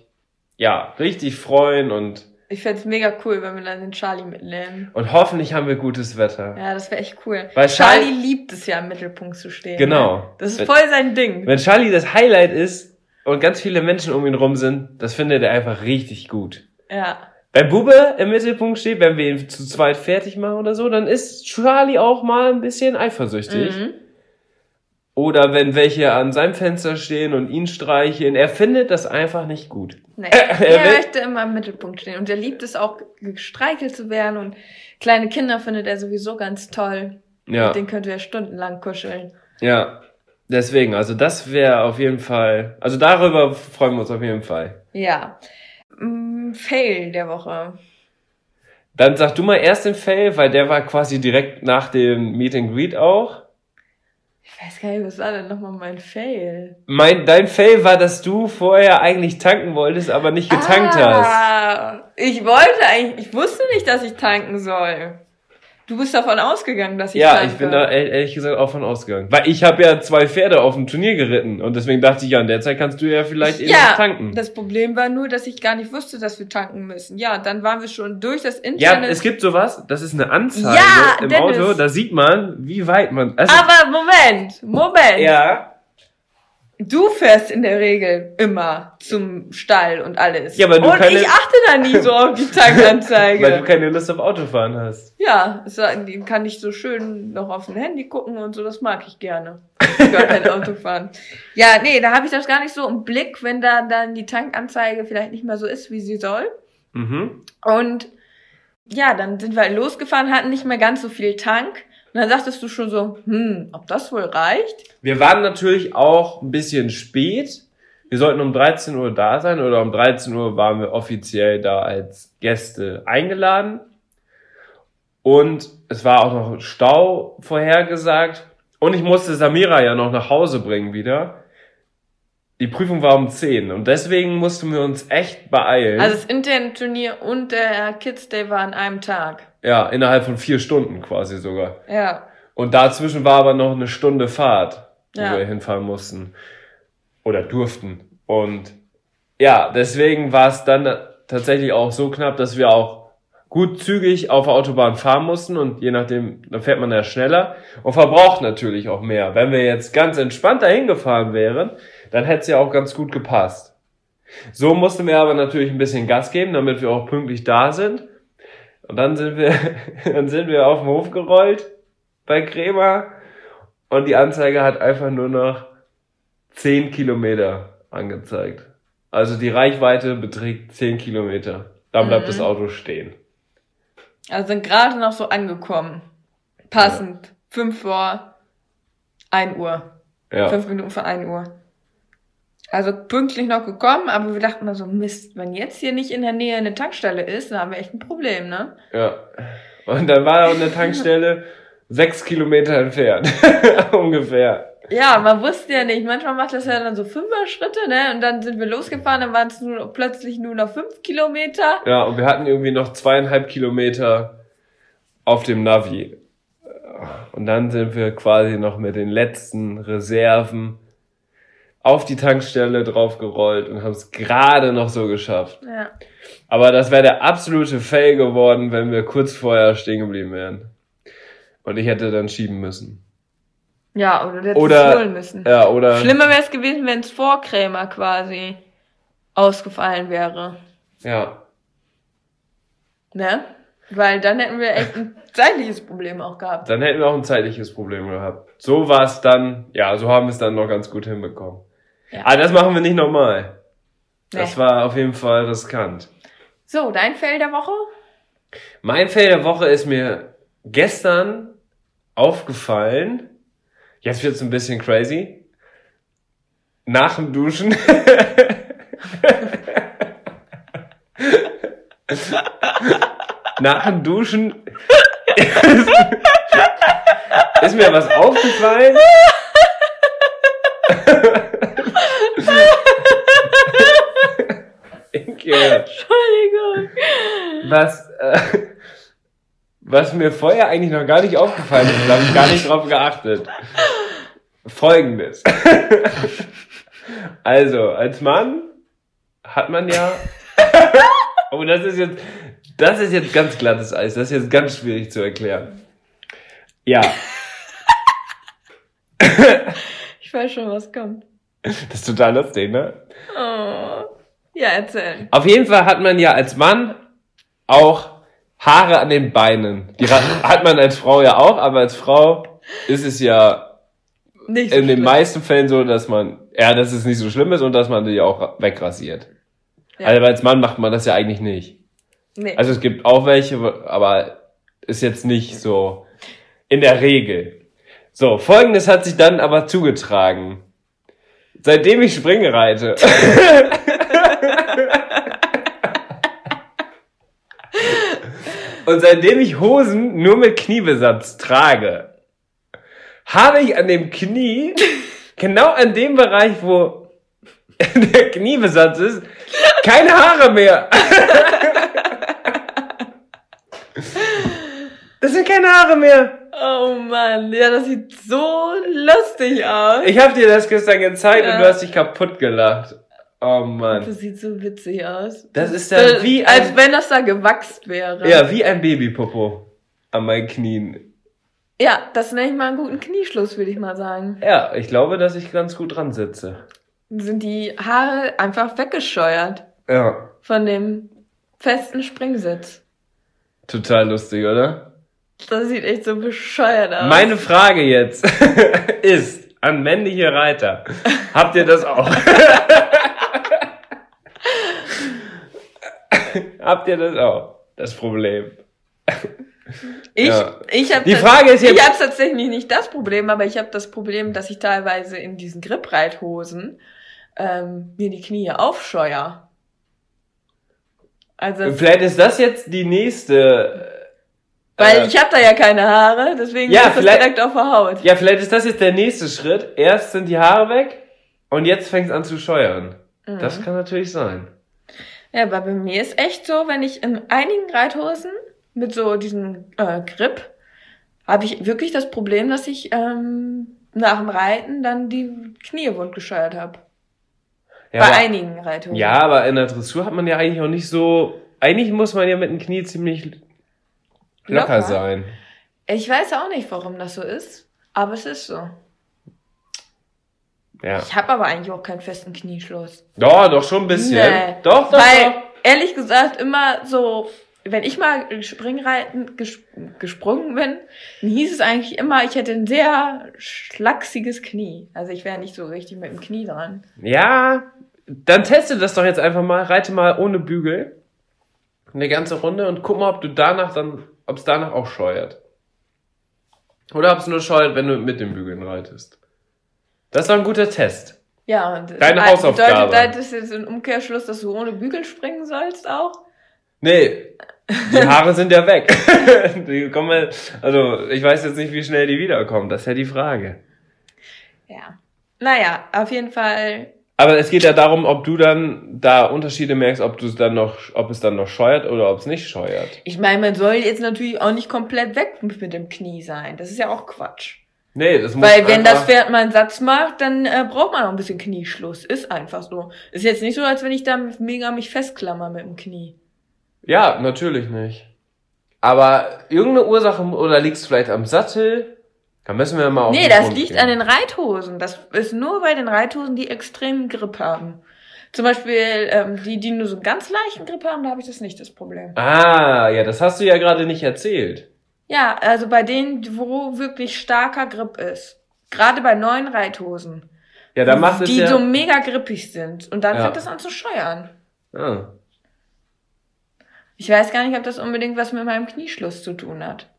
ja, richtig freuen und, Ich fänd's mega cool, wenn wir dann den Charlie mitnehmen. und hoffentlich haben wir gutes Wetter. Ja, das wäre echt cool. Weil Charlie Charlie- liebt es ja, im Mittelpunkt zu stehen. Genau. Ne? Das ist Wenn- voll sein Ding. Wenn Charlie das Highlight ist und ganz viele Menschen um ihn rum sind, das findet er einfach richtig gut. Ja. wenn Bube im Mittelpunkt steht, wenn wir ihn zu zweit fertig machen oder so, dann ist Charlie auch mal ein bisschen eifersüchtig. Mhm. Oder wenn welche an seinem Fenster stehen und ihn streicheln. Er findet das einfach nicht gut. Nee, er er möchte immer im Mittelpunkt stehen. Und er liebt es auch, gestreichelt zu werden. Und kleine Kinder findet er sowieso ganz toll. Ja, Mit denen könnte er stundenlang kuscheln. ja. Deswegen, also das wäre auf jeden Fall, also darüber freuen wir uns auf jeden Fall. Ja. Mm, Fail der Woche. Dann sag du mal erst den Fail, weil der war quasi direkt nach dem Meet and Greet auch. Ich weiß gar nicht, was war denn nochmal mein Fail? Mein, dein Fail war, dass du vorher eigentlich tanken wolltest, aber nicht getankt hast. ah, Ich wollte eigentlich, ich wusste nicht, dass ich tanken soll. Du bist davon ausgegangen, dass ich Ja, ich bin da ehr- ehrlich gesagt auch von ausgegangen. Weil ich habe ja zwei Pferde auf dem Turnier geritten und deswegen dachte ich, ja, in der Zeit kannst du ja vielleicht eben ja, was tanken. das Problem war nur, dass ich gar nicht wusste, dass wir tanken müssen. Ja, dann waren wir schon durch das Ja, Internet. es gibt sowas, das ist eine Anzeige Ja, im Dennis. Auto, da sieht man, wie weit man. Also, Aber Moment, Moment. ja, Du fährst in der Regel immer zum Stall und alles. Ja, weil du und keine- ich achte da nie so auf die [LAUGHS] Tankanzeige. weil du keine Lust auf Autofahren hast. ja, kann ich so schön noch auf dem Handy gucken und so, das mag ich gerne. Ich gar kein [LAUGHS] Auto fahren. Ja, nee, da habe ich das gar nicht so im Blick, wenn da dann die Tankanzeige vielleicht nicht mehr so ist, wie sie soll. Mhm. Und ja, dann sind wir halt losgefahren, hatten nicht mehr ganz so viel Tank. Und dann sagtest du schon so, hm, ob das wohl reicht? Wir waren natürlich auch ein bisschen spät. Wir sollten um 13 Uhr da sein oder um 13 Uhr waren wir offiziell da als Gäste eingeladen. Und es war auch noch Stau vorhergesagt. Und ich musste Samira ja noch nach Hause bringen wieder. Die Prüfung war um 10 und deswegen mussten wir uns echt beeilen. Also das Intern-Turnier und der Kids Day war an einem Tag. Ja, innerhalb von vier Stunden quasi sogar. Ja. Und dazwischen war aber noch eine Stunde Fahrt, wo Ja. wir hinfahren mussten. Oder durften. Und ja, deswegen war es dann tatsächlich auch so knapp, dass wir auch gut zügig auf der Autobahn fahren mussten und je nachdem, dann fährt man ja schneller und verbraucht natürlich auch mehr. Wenn wir jetzt ganz entspannt dahin gefahren wären, dann hätte es ja auch ganz gut gepasst. So mussten wir aber natürlich ein bisschen Gas geben, damit wir auch pünktlich da sind. Und dann sind wir, [LAUGHS] dann sind wir auf den Hof gerollt bei Crema und die Anzeige hat einfach nur noch 10 Kilometer angezeigt. Also die Reichweite beträgt 10 Kilometer. Dann bleibt Mhm. das Auto stehen. Also sind gerade noch so angekommen. Passend. Fünf vor ein Uhr. Ja. Fünf Minuten vor ein Uhr. Also pünktlich noch gekommen, aber wir dachten mal so, Mist, wenn jetzt hier nicht in der Nähe eine Tankstelle ist, dann haben wir echt ein Problem, ne? ja. Und dann war auch eine Tankstelle [LAUGHS] sechs Kilometer entfernt. [LAUGHS] Ungefähr. Ja, man wusste ja nicht. Manchmal macht das ja dann so Fünfer-Schritte, ne? Und dann sind wir losgefahren, dann waren es nur, plötzlich nur noch fünf Kilometer. Ja, und wir hatten irgendwie noch zweieinhalb Kilometer auf dem Navi. Und dann sind wir quasi noch mit den letzten Reserven auf die Tankstelle draufgerollt und haben es gerade noch so geschafft. Ja. Aber das wäre der absolute Fail geworden, wenn wir kurz vorher stehen geblieben wären. Und ich hätte dann schieben müssen. Ja, oder du hättest Oder- es holen müssen. Ja, oder. Schlimmer wäre es gewesen, wenn es vor Krämer quasi ausgefallen wäre. Ja. Ne? Weil dann hätten wir echt ein [LAUGHS] zeitliches Problem auch gehabt. Dann hätten wir auch ein zeitliches Problem gehabt. So war es dann, ja, so haben wir es dann noch ganz gut hinbekommen. Ja. Aber das machen wir nicht nochmal. Das Nee. war auf jeden Fall riskant. So, dein Fell der Woche? Mein Fail der Woche ist mir gestern aufgefallen. Jetzt wird's ein bisschen crazy. Nach dem Duschen. Nach dem Duschen ist mir was aufgefallen. Inke, Entschuldigung. was, äh, was mir vorher eigentlich noch gar nicht aufgefallen ist, da habe ich gar nicht drauf geachtet. Folgendes. [LAUGHS] also, als Mann hat man ja. [LAUGHS] oh, das ist jetzt. Das ist jetzt ganz glattes Eis. Das ist jetzt ganz schwierig zu erklären. Ja, Ich weiß schon, was kommt. Das ist total lustig, ne? Oh. Ja, erzähl. Auf jeden Fall hat man ja als Mann auch Haare an den Beinen. Die hat man als Frau ja auch, aber als Frau ist es ja Nicht so in den schlimm. meisten Fällen so, dass man, ja, dass es nicht so schlimm ist und dass man die auch wegrasiert. Ja. Also als Mann macht man das ja eigentlich nicht. Nee. Also es gibt auch welche, aber ist jetzt nicht so in der Regel. So, folgendes hat sich dann aber zugetragen. Seitdem ich Springen reite. Und seitdem ich Hosen nur mit Kniebesatz trage, habe ich an dem Knie, genau an dem Bereich, wo [LAUGHS] der Kniebesatz ist, keine Haare mehr. Das sind keine Haare mehr. Oh Mann, ja, das sieht so lustig aus. Ich habe dir das gestern gezeigt Ja. und du hast dich kaputt gelacht. Oh Mann. Das sieht so witzig aus. Das ist ja wie Als ein, wenn das da gewachst wäre. ja, wie ein Babypopo an meinen Knien. Ja, das nenne ich mal einen guten Knieschluss, würde ich mal sagen. Ja, ich glaube, dass ich ganz gut dran sitze. Sind die Haare einfach weggescheuert Ja, von dem festen Springsitz. total lustig, oder? Das sieht echt so bescheuert aus. Meine Frage jetzt [LAUGHS] ist an männliche Reiter. Habt ihr das auch? [LAUGHS] Habt ihr das auch? Das Problem. ich, ja. ich habe Die Frage ist jetzt- ich habe tatsächlich nicht das Problem, aber ich habe das Problem, dass ich teilweise in diesen Grippreithosen ähm, mir die Knie aufscheuer. Also Vielleicht ist das jetzt die nächste. Weil äh, ich habe da ja keine Haare, deswegen Ja, ist das vielleicht- direkt auf der Haut. Ja, vielleicht ist das jetzt der nächste Schritt. Erst sind die Haare weg und jetzt fängt es an zu scheuern. Mhm. Das kann natürlich sein. Ja, aber bei mir ist echt so, wenn ich in einigen Reithosen mit so diesem äh, Grip, habe ich wirklich das Problem, dass ich ähm, nach dem Reiten dann die Knie wund gescheuert habe. Ja, bei aber, einigen Reithosen. ja, aber in der Dressur hat man ja eigentlich auch nicht so. Eigentlich muss man ja mit dem Knie ziemlich locker, Locker? sein. Ich weiß auch nicht, warum das so ist, aber es ist so. Ja. Ich habe aber eigentlich auch keinen festen Knieschluss. Doch, doch schon ein bisschen. Nee. Doch, doch, Weil, doch. ehrlich gesagt, immer so, wenn ich mal Springreiten ges gesprungen bin, dann hieß es eigentlich immer, ich hätte ein sehr schlachsiges Knie. Also ich wäre nicht so richtig mit dem Knie dran. Ja, dann teste das doch jetzt einfach mal. Reite mal ohne Bügel. Eine ganze Runde und guck mal, ob du danach dann, ob es danach auch scheuert. Oder ob es nur scheuert, wenn du mit den Bügeln reitest. Das ist doch ein guter Test. Ja, und Deine das Hausaufgabe. Bedeutet das jetzt im Umkehrschluss, dass du ohne Bügel springen sollst auch? Nee, [LAUGHS] die Haare sind ja weg. [LAUGHS] Die kommen, also ich weiß jetzt nicht, wie schnell die wiederkommen. Das ist ja die Frage. Ja. Naja, auf jeden Fall. Aber es geht ja darum, ob du dann da Unterschiede merkst, ob du es dann noch, ob es dann noch scheuert oder ob es nicht scheuert. Ich meine, man soll jetzt natürlich auch nicht komplett weg mit dem Knie sein. Das ist ja auch Quatsch. Nee, das muss Weil wenn das Pferd mal einen Satz macht, dann äh, braucht man auch ein bisschen Knieschluss. Ist einfach so. Ist jetzt nicht so, als wenn ich da mega mich festklammer mit dem Knie. Ja, natürlich nicht. Aber irgendeine Ursache, oder liegt es vielleicht am Sattel? Da müssen wir mal auf nee, das Grund liegt gehen. an den Reithosen. Das ist nur bei den Reithosen, die extremen Grip haben. Zum Beispiel ähm, die, die nur so einen ganz leichten Grip haben, da habe ich das nicht, das Problem. Ah, ja, das hast du ja gerade nicht erzählt. Ja, also bei denen, wo wirklich starker Grip ist. Gerade bei neuen Reithosen. Ja, da macht es die ja... so mega grippig sind. Und dann Ja. fängt das an zu scheuern. ah. Ich weiß gar nicht, ob das unbedingt was mit meinem Knieschluss zu tun hat.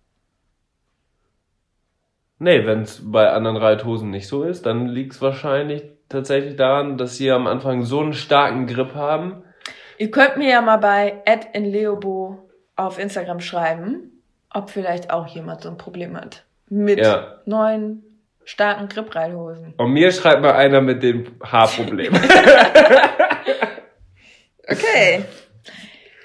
Nee, wenn es bei anderen Reithosen nicht so ist, dann liegt es wahrscheinlich tatsächlich daran, dass sie am Anfang so einen starken Grip haben. Ihr könnt mir ja mal bei @inleobo auf Instagram schreiben, ob vielleicht auch jemand so ein Problem hat mit Ja. neuen starken Grippreithosen. Und mir schreibt mal einer mit dem Haarproblem. [LAUGHS] Okay. [LAUGHS]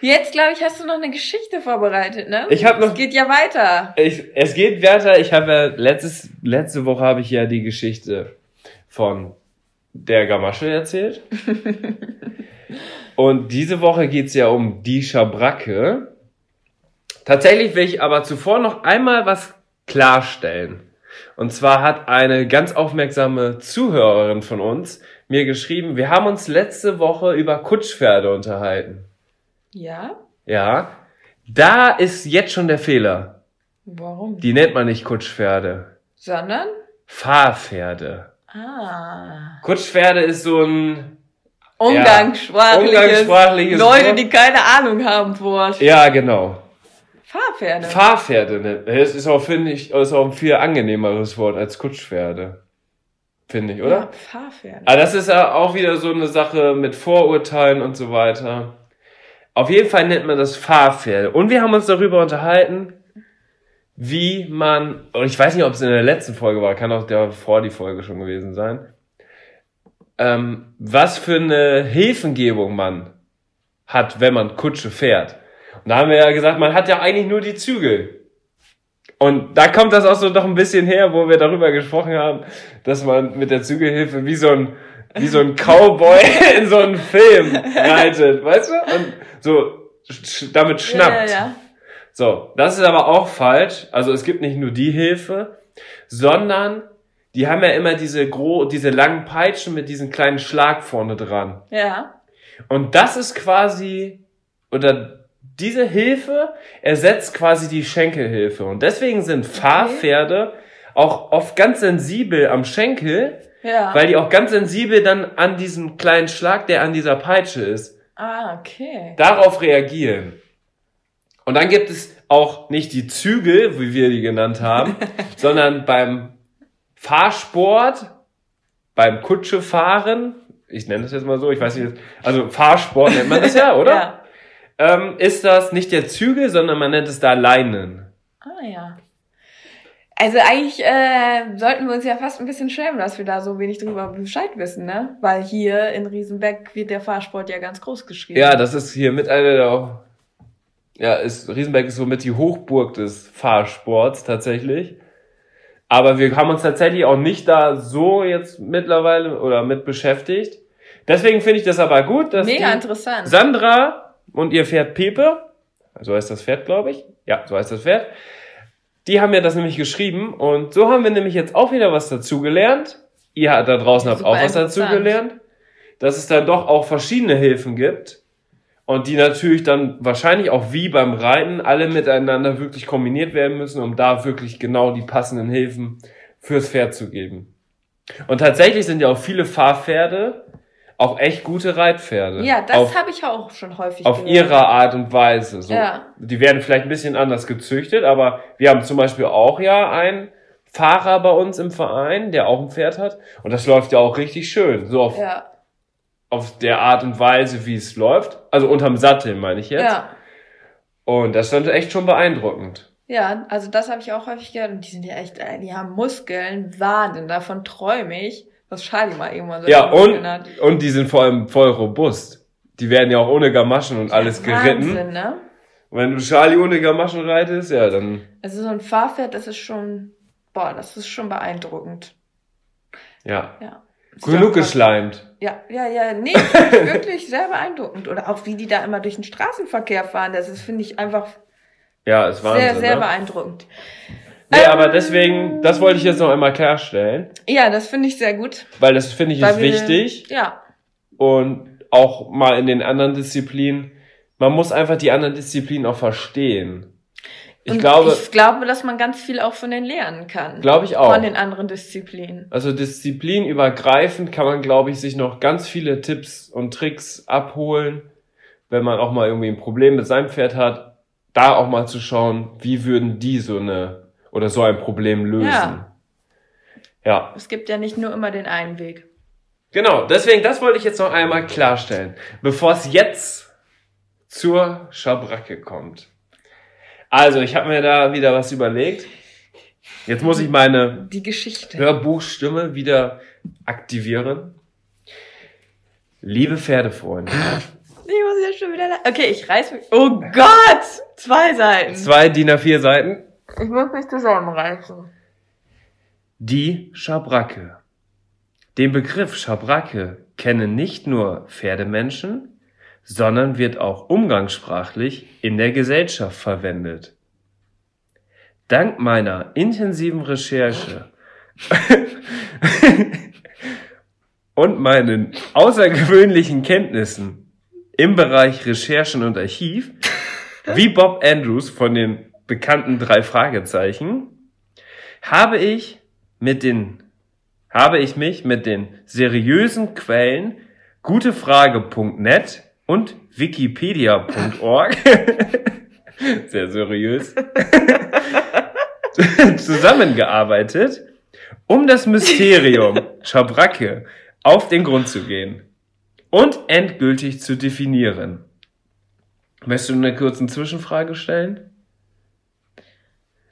Jetzt glaube ich, hast du noch eine Geschichte vorbereitet, ne? Ich hab noch- Es geht ja weiter. ich, es geht weiter. Ich habe ja letztes, letzte Woche habe ich ja die Geschichte von der Gamasche erzählt. [LAUGHS] Und diese Woche geht's ja um die Schabracke. Tatsächlich will ich aber zuvor noch einmal was klarstellen. Und zwar hat eine ganz aufmerksame Zuhörerin von uns mir geschrieben, wir haben uns letzte Woche über Kutschpferde unterhalten. Ja? Ja. Da ist jetzt schon der Fehler. Warum? Die nennt man nicht Kutschpferde. Sondern? Fahrpferde. Ah. Kutschpferde ist so ein, Umgangssprachliches. Umgangssprachliches Leute, die keine Ahnung haben, Wort. ja genau, Fahrpferde. Fahrpferde. Ne? Es ist auch, finde ich, ist auch ein viel angenehmeres Wort als Kutschpferde. Finde ich, oder? Ja, Fahrpferde. Aber das ist ja auch wieder so eine Sache mit Vorurteilen und so weiter. Auf jeden Fall nennt man das Fahrpferde. Und wir haben uns darüber unterhalten, wie man, und ich weiß nicht, ob es in der letzten Folge war, kann auch davor die Folge schon gewesen sein, ähm, was für eine Hilfengebung man hat, wenn man Kutsche fährt. Und da haben wir ja gesagt, man hat ja eigentlich nur die Zügel. Und da kommt das auch so noch ein bisschen her, wo wir darüber gesprochen haben, dass man mit der Zügelhilfe wie so ein, wie so ein Cowboy [LAUGHS] in so einen Film reitet, weißt du? Und so sch damit schnappt. Ja, ja, So, das ist aber auch falsch. Also es gibt nicht nur die Hilfe, sondern die haben ja immer diese gro diese langen Peitschen mit diesem kleinen Schlag vorne dran. ja. Ja. Und das ist quasi, oder diese Hilfe ersetzt quasi die Schenkelhilfe. Und deswegen sind Fahrpferde auch oft ganz sensibel am Schenkel, Ja. weil die auch ganz sensibel dann an diesen kleinen Schlag, der an dieser Peitsche ist, ah, okay. darauf reagieren. Und dann gibt es auch nicht die Zügel, wie wir die genannt haben, [LAUGHS] sondern beim Fahrsport, beim Kutschefahren, ich nenne das jetzt mal so, ich weiß nicht, also Fahrsport nennt man das ja, [LAUGHS] oder? Ja. Ähm, ist das nicht der Zügel, sondern man nennt es da Leinen. Ah, ja. Also eigentlich äh, sollten wir uns ja fast ein bisschen schämen, dass wir da so wenig drüber Bescheid wissen, ne? Weil hier in Riesenbeck wird der Fahrsport ja ganz groß geschrieben. Ja, das ist hier mit einer der, ja, ist, Riesenberg ist somit die Hochburg des Fahrsports tatsächlich. Aber wir haben uns tatsächlich auch nicht da so jetzt mittlerweile oder mit beschäftigt. Deswegen finde ich das aber gut, dass Mega interessant. Sandra und ihr Pferd Pepe, so heißt das Pferd, glaube ich. Ja, so heißt das Pferd. Die haben mir das nämlich geschrieben und so haben wir nämlich jetzt auch wieder was dazugelernt. Ihr da draußen habt Super auch was dazugelernt, dass es dann doch auch verschiedene Hilfen gibt und die natürlich dann wahrscheinlich auch wie beim Reiten alle miteinander wirklich kombiniert werden müssen, um da wirklich genau die passenden Hilfen fürs Pferd zu geben. Und tatsächlich sind ja auch viele Fahrpferde auch echt gute Reitpferde. ja, das habe ich auch schon häufig auf gehört. ihre Art und Weise. So, Ja. Die werden vielleicht ein bisschen anders gezüchtet, aber wir haben zum Beispiel auch ja einen Fahrer bei uns im Verein, der auch ein Pferd hat. Und das läuft ja auch richtig schön. So auf, Ja, auf der Art und Weise, wie es läuft. Also unterm Sattel, meine ich jetzt. ja. Und das ist dann echt schon beeindruckend. Ja, also das habe ich auch häufig gehört. Und die sind ja echt, die haben Muskeln, Wahnsinn, davon träume ich, was Charlie mal irgendwann so Ja, und, und die sind vor allem voll robust. Die werden ja auch ohne Gamaschen und alles geritten. Wahnsinn, ne? Und wenn du Charlie ohne Gamaschen reitest, ja, dann, Also so ein Fahrpferd, das ist schon, boah, das ist schon beeindruckend. ja. Ja. Genug geschleimt. Ja, ja, ja, nee, [LAUGHS] wirklich sehr beeindruckend. Oder auch wie die da immer durch den Straßenverkehr fahren, das ist, finde ich, einfach Ja, ist Wahnsinn. sehr, sehr ne? beeindruckend. Nee, Ähm, aber deswegen, das wollte ich jetzt noch einmal klarstellen, Ja, das finde ich sehr gut. weil das finde ich ist wir- wichtig Ja, und auch mal in den anderen Disziplinen, man muss einfach die anderen Disziplinen auch verstehen. Ich Und glaube, ich glaube, dass man ganz viel auch von denen lernen kann. glaube ich auch. Von den anderen Disziplinen. Also disziplinübergreifend kann man, glaube ich, sich noch ganz viele Tipps und Tricks abholen, wenn man auch mal irgendwie ein Problem mit seinem Pferd hat, da auch mal zu schauen, wie würden die so eine oder so ein Problem lösen. Ja. ja. Es gibt ja nicht nur immer den einen Weg. Genau, deswegen, das wollte ich jetzt noch einmal klarstellen, bevor es jetzt zur Schabracke kommt. Also, ich habe mir da wieder was überlegt. Jetzt muss ich meine Die Geschichte. Hörbuchstimme wieder aktivieren. Liebe Pferdefreunde, Ich muss ja schon wieder. Okay, ich reiß mich. Oh Gott! Zwei Seiten. zwei DIN A4 Seiten. Ich muss mich zusammenreißen. Die Schabracke. Den Begriff Schabracke kennen nicht nur Pferdemenschen, sondern wird auch umgangssprachlich in der Gesellschaft verwendet. Dank meiner intensiven Recherche [LAUGHS] und meinen außergewöhnlichen Kenntnissen im Bereich Recherchen und Archiv wie Bob Andrews von den bekannten drei Fragezeichen, habe ich mit den, habe ich mich mit den seriösen Quellen gutefrage.net und wikipedia.org [LAUGHS] sehr seriös [LAUGHS] zusammengearbeitet, um das Mysterium [LAUGHS] Schabracke auf den Grund zu gehen und endgültig zu definieren. Möchtest du eine kurze Zwischenfrage stellen?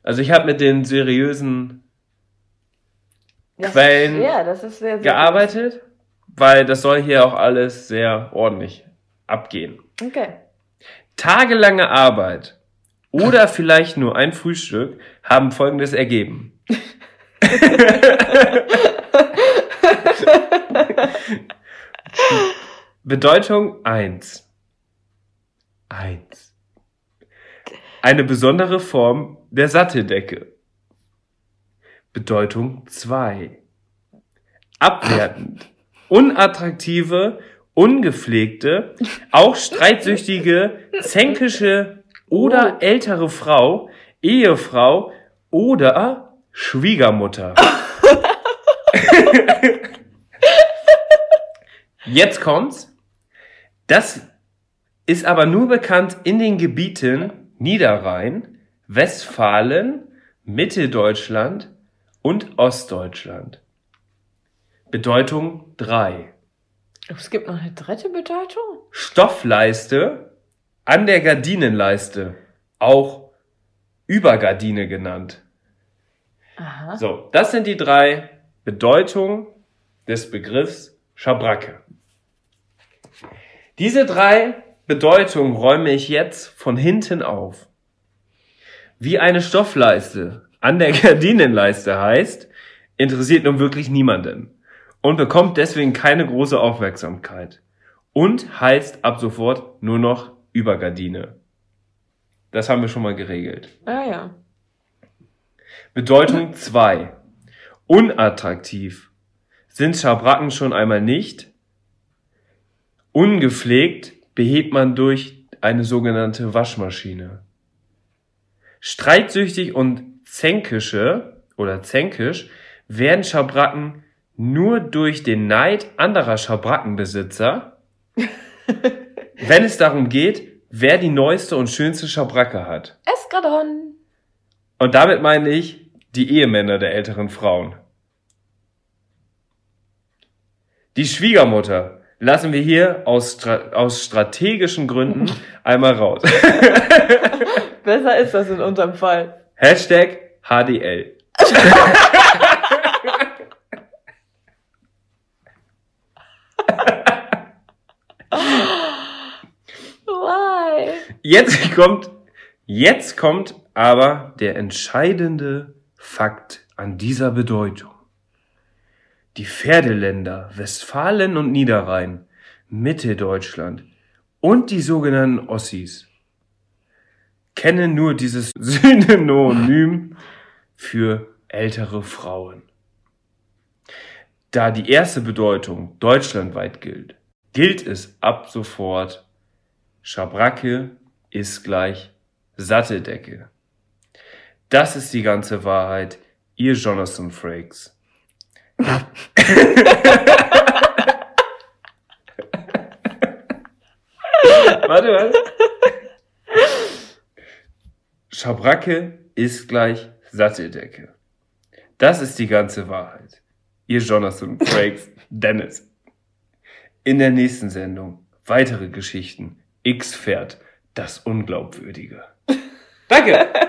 Also ich habe mit den seriösen Das Quellen Ist, ja, das ist sehr, sehr gearbeitet, weil das soll hier auch alles sehr ordentlich abgehen. Gut. Okay. Tagelange Arbeit oder [LAUGHS] vielleicht nur ein Frühstück haben Folgendes ergeben. [LAUGHS] Bedeutung eins. Eins. Eine besondere Form der Satteldecke. Bedeutung zwei. Abwertend. Unattraktive, ungepflegte, auch streitsüchtige, zänkische oder ältere Frau, Ehefrau oder Schwiegermutter. Jetzt kommt's. Das ist aber nur bekannt in den Gebieten Niederrhein, Westfalen, Mitteldeutschland und Ostdeutschland. Bedeutung drei. Oh, Es gibt noch eine dritte Bedeutung? Stoffleiste an der Gardinenleiste, auch Übergardine genannt. Aha. So, das sind die drei Bedeutungen des Begriffs Schabracke. Diese drei Bedeutungen räume ich jetzt von hinten auf. Wie eine Stoffleiste an der [LAUGHS] Gardinenleiste heißt, interessiert nun wirklich niemanden und bekommt deswegen keine große Aufmerksamkeit und heißt ab sofort nur noch Übergardine. Das haben wir schon mal geregelt. Ah ja. Bedeutung [LAUGHS] 2. Unattraktiv. Sind Schabracken schon einmal nicht? Ungepflegt behebt man durch eine sogenannte Waschmaschine. Streitsüchtig und zänkische oder zänkisch werden Schabracken nur durch den Neid anderer Schabrackenbesitzer, [LAUGHS] wenn es darum geht, wer die neueste und schönste Schabracke hat. Eskadron. Und damit meine ich die Ehemänner der älteren Frauen. Die Schwiegermutter lassen wir hier aus, stra aus strategischen Gründen [LAUGHS] einmal raus. [LAUGHS] Besser ist das in unserem Fall. Hashtag HDL. Why? Jetzt kommt, jetzt kommt aber der entscheidende Fakt an dieser Bedeutung. Die Pferdeländer Westfalen und Niederrhein, Mitteldeutschland und die sogenannten Ossis kennen nur dieses [LAUGHS] Synonym für ältere Frauen. Da die erste Bedeutung deutschlandweit gilt, gilt es ab sofort Schabracke ist gleich Satteldecke. Das ist die ganze Wahrheit, ihr Jonathan Frakes. [LAUGHS] warte, warte. Schabracke ist gleich Satteldecke. Das ist die ganze Wahrheit. Ihr Jonathan Frakes [LAUGHS] Dennis. In der nächsten Sendung weitere Geschichten. X-Pferd, das Unglaubwürdige. Danke. [LAUGHS]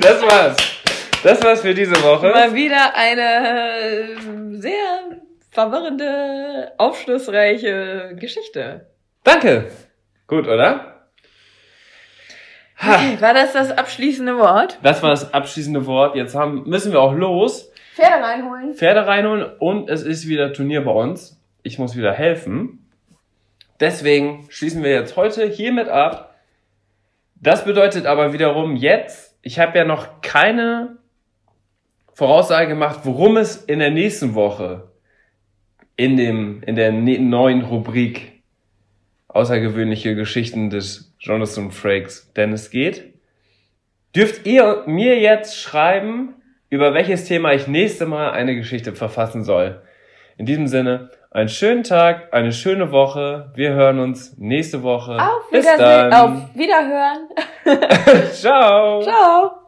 Das war's. Das war's für diese Woche. Mal wieder eine äh, sehr verwirrende, aufschlussreiche Geschichte. Danke. Gut, oder? Okay, war das das abschließende Wort? Das war das abschließende Wort. Jetzt haben, müssen wir auch los. Pferde reinholen. Pferde reinholen und es ist wieder Turnier bei uns. Ich muss wieder helfen. Deswegen schließen wir jetzt heute hiermit ab. Das bedeutet aber wiederum jetzt, ich habe ja noch keine Voraussage gemacht, worum es in der nächsten Woche in dem in der ne neuen Rubrik außergewöhnliche Geschichten des Jonathan Frakes. Denn es geht. Dürft ihr mir jetzt schreiben, über welches Thema ich nächste Mal eine Geschichte verfassen soll. In diesem Sinne, einen schönen Tag, eine schöne Woche. Wir hören uns nächste Woche. Auf Wiedersehen, auf Wiederhören. [LAUGHS] [LAUGHS] Ciao. Ciao.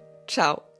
ciao.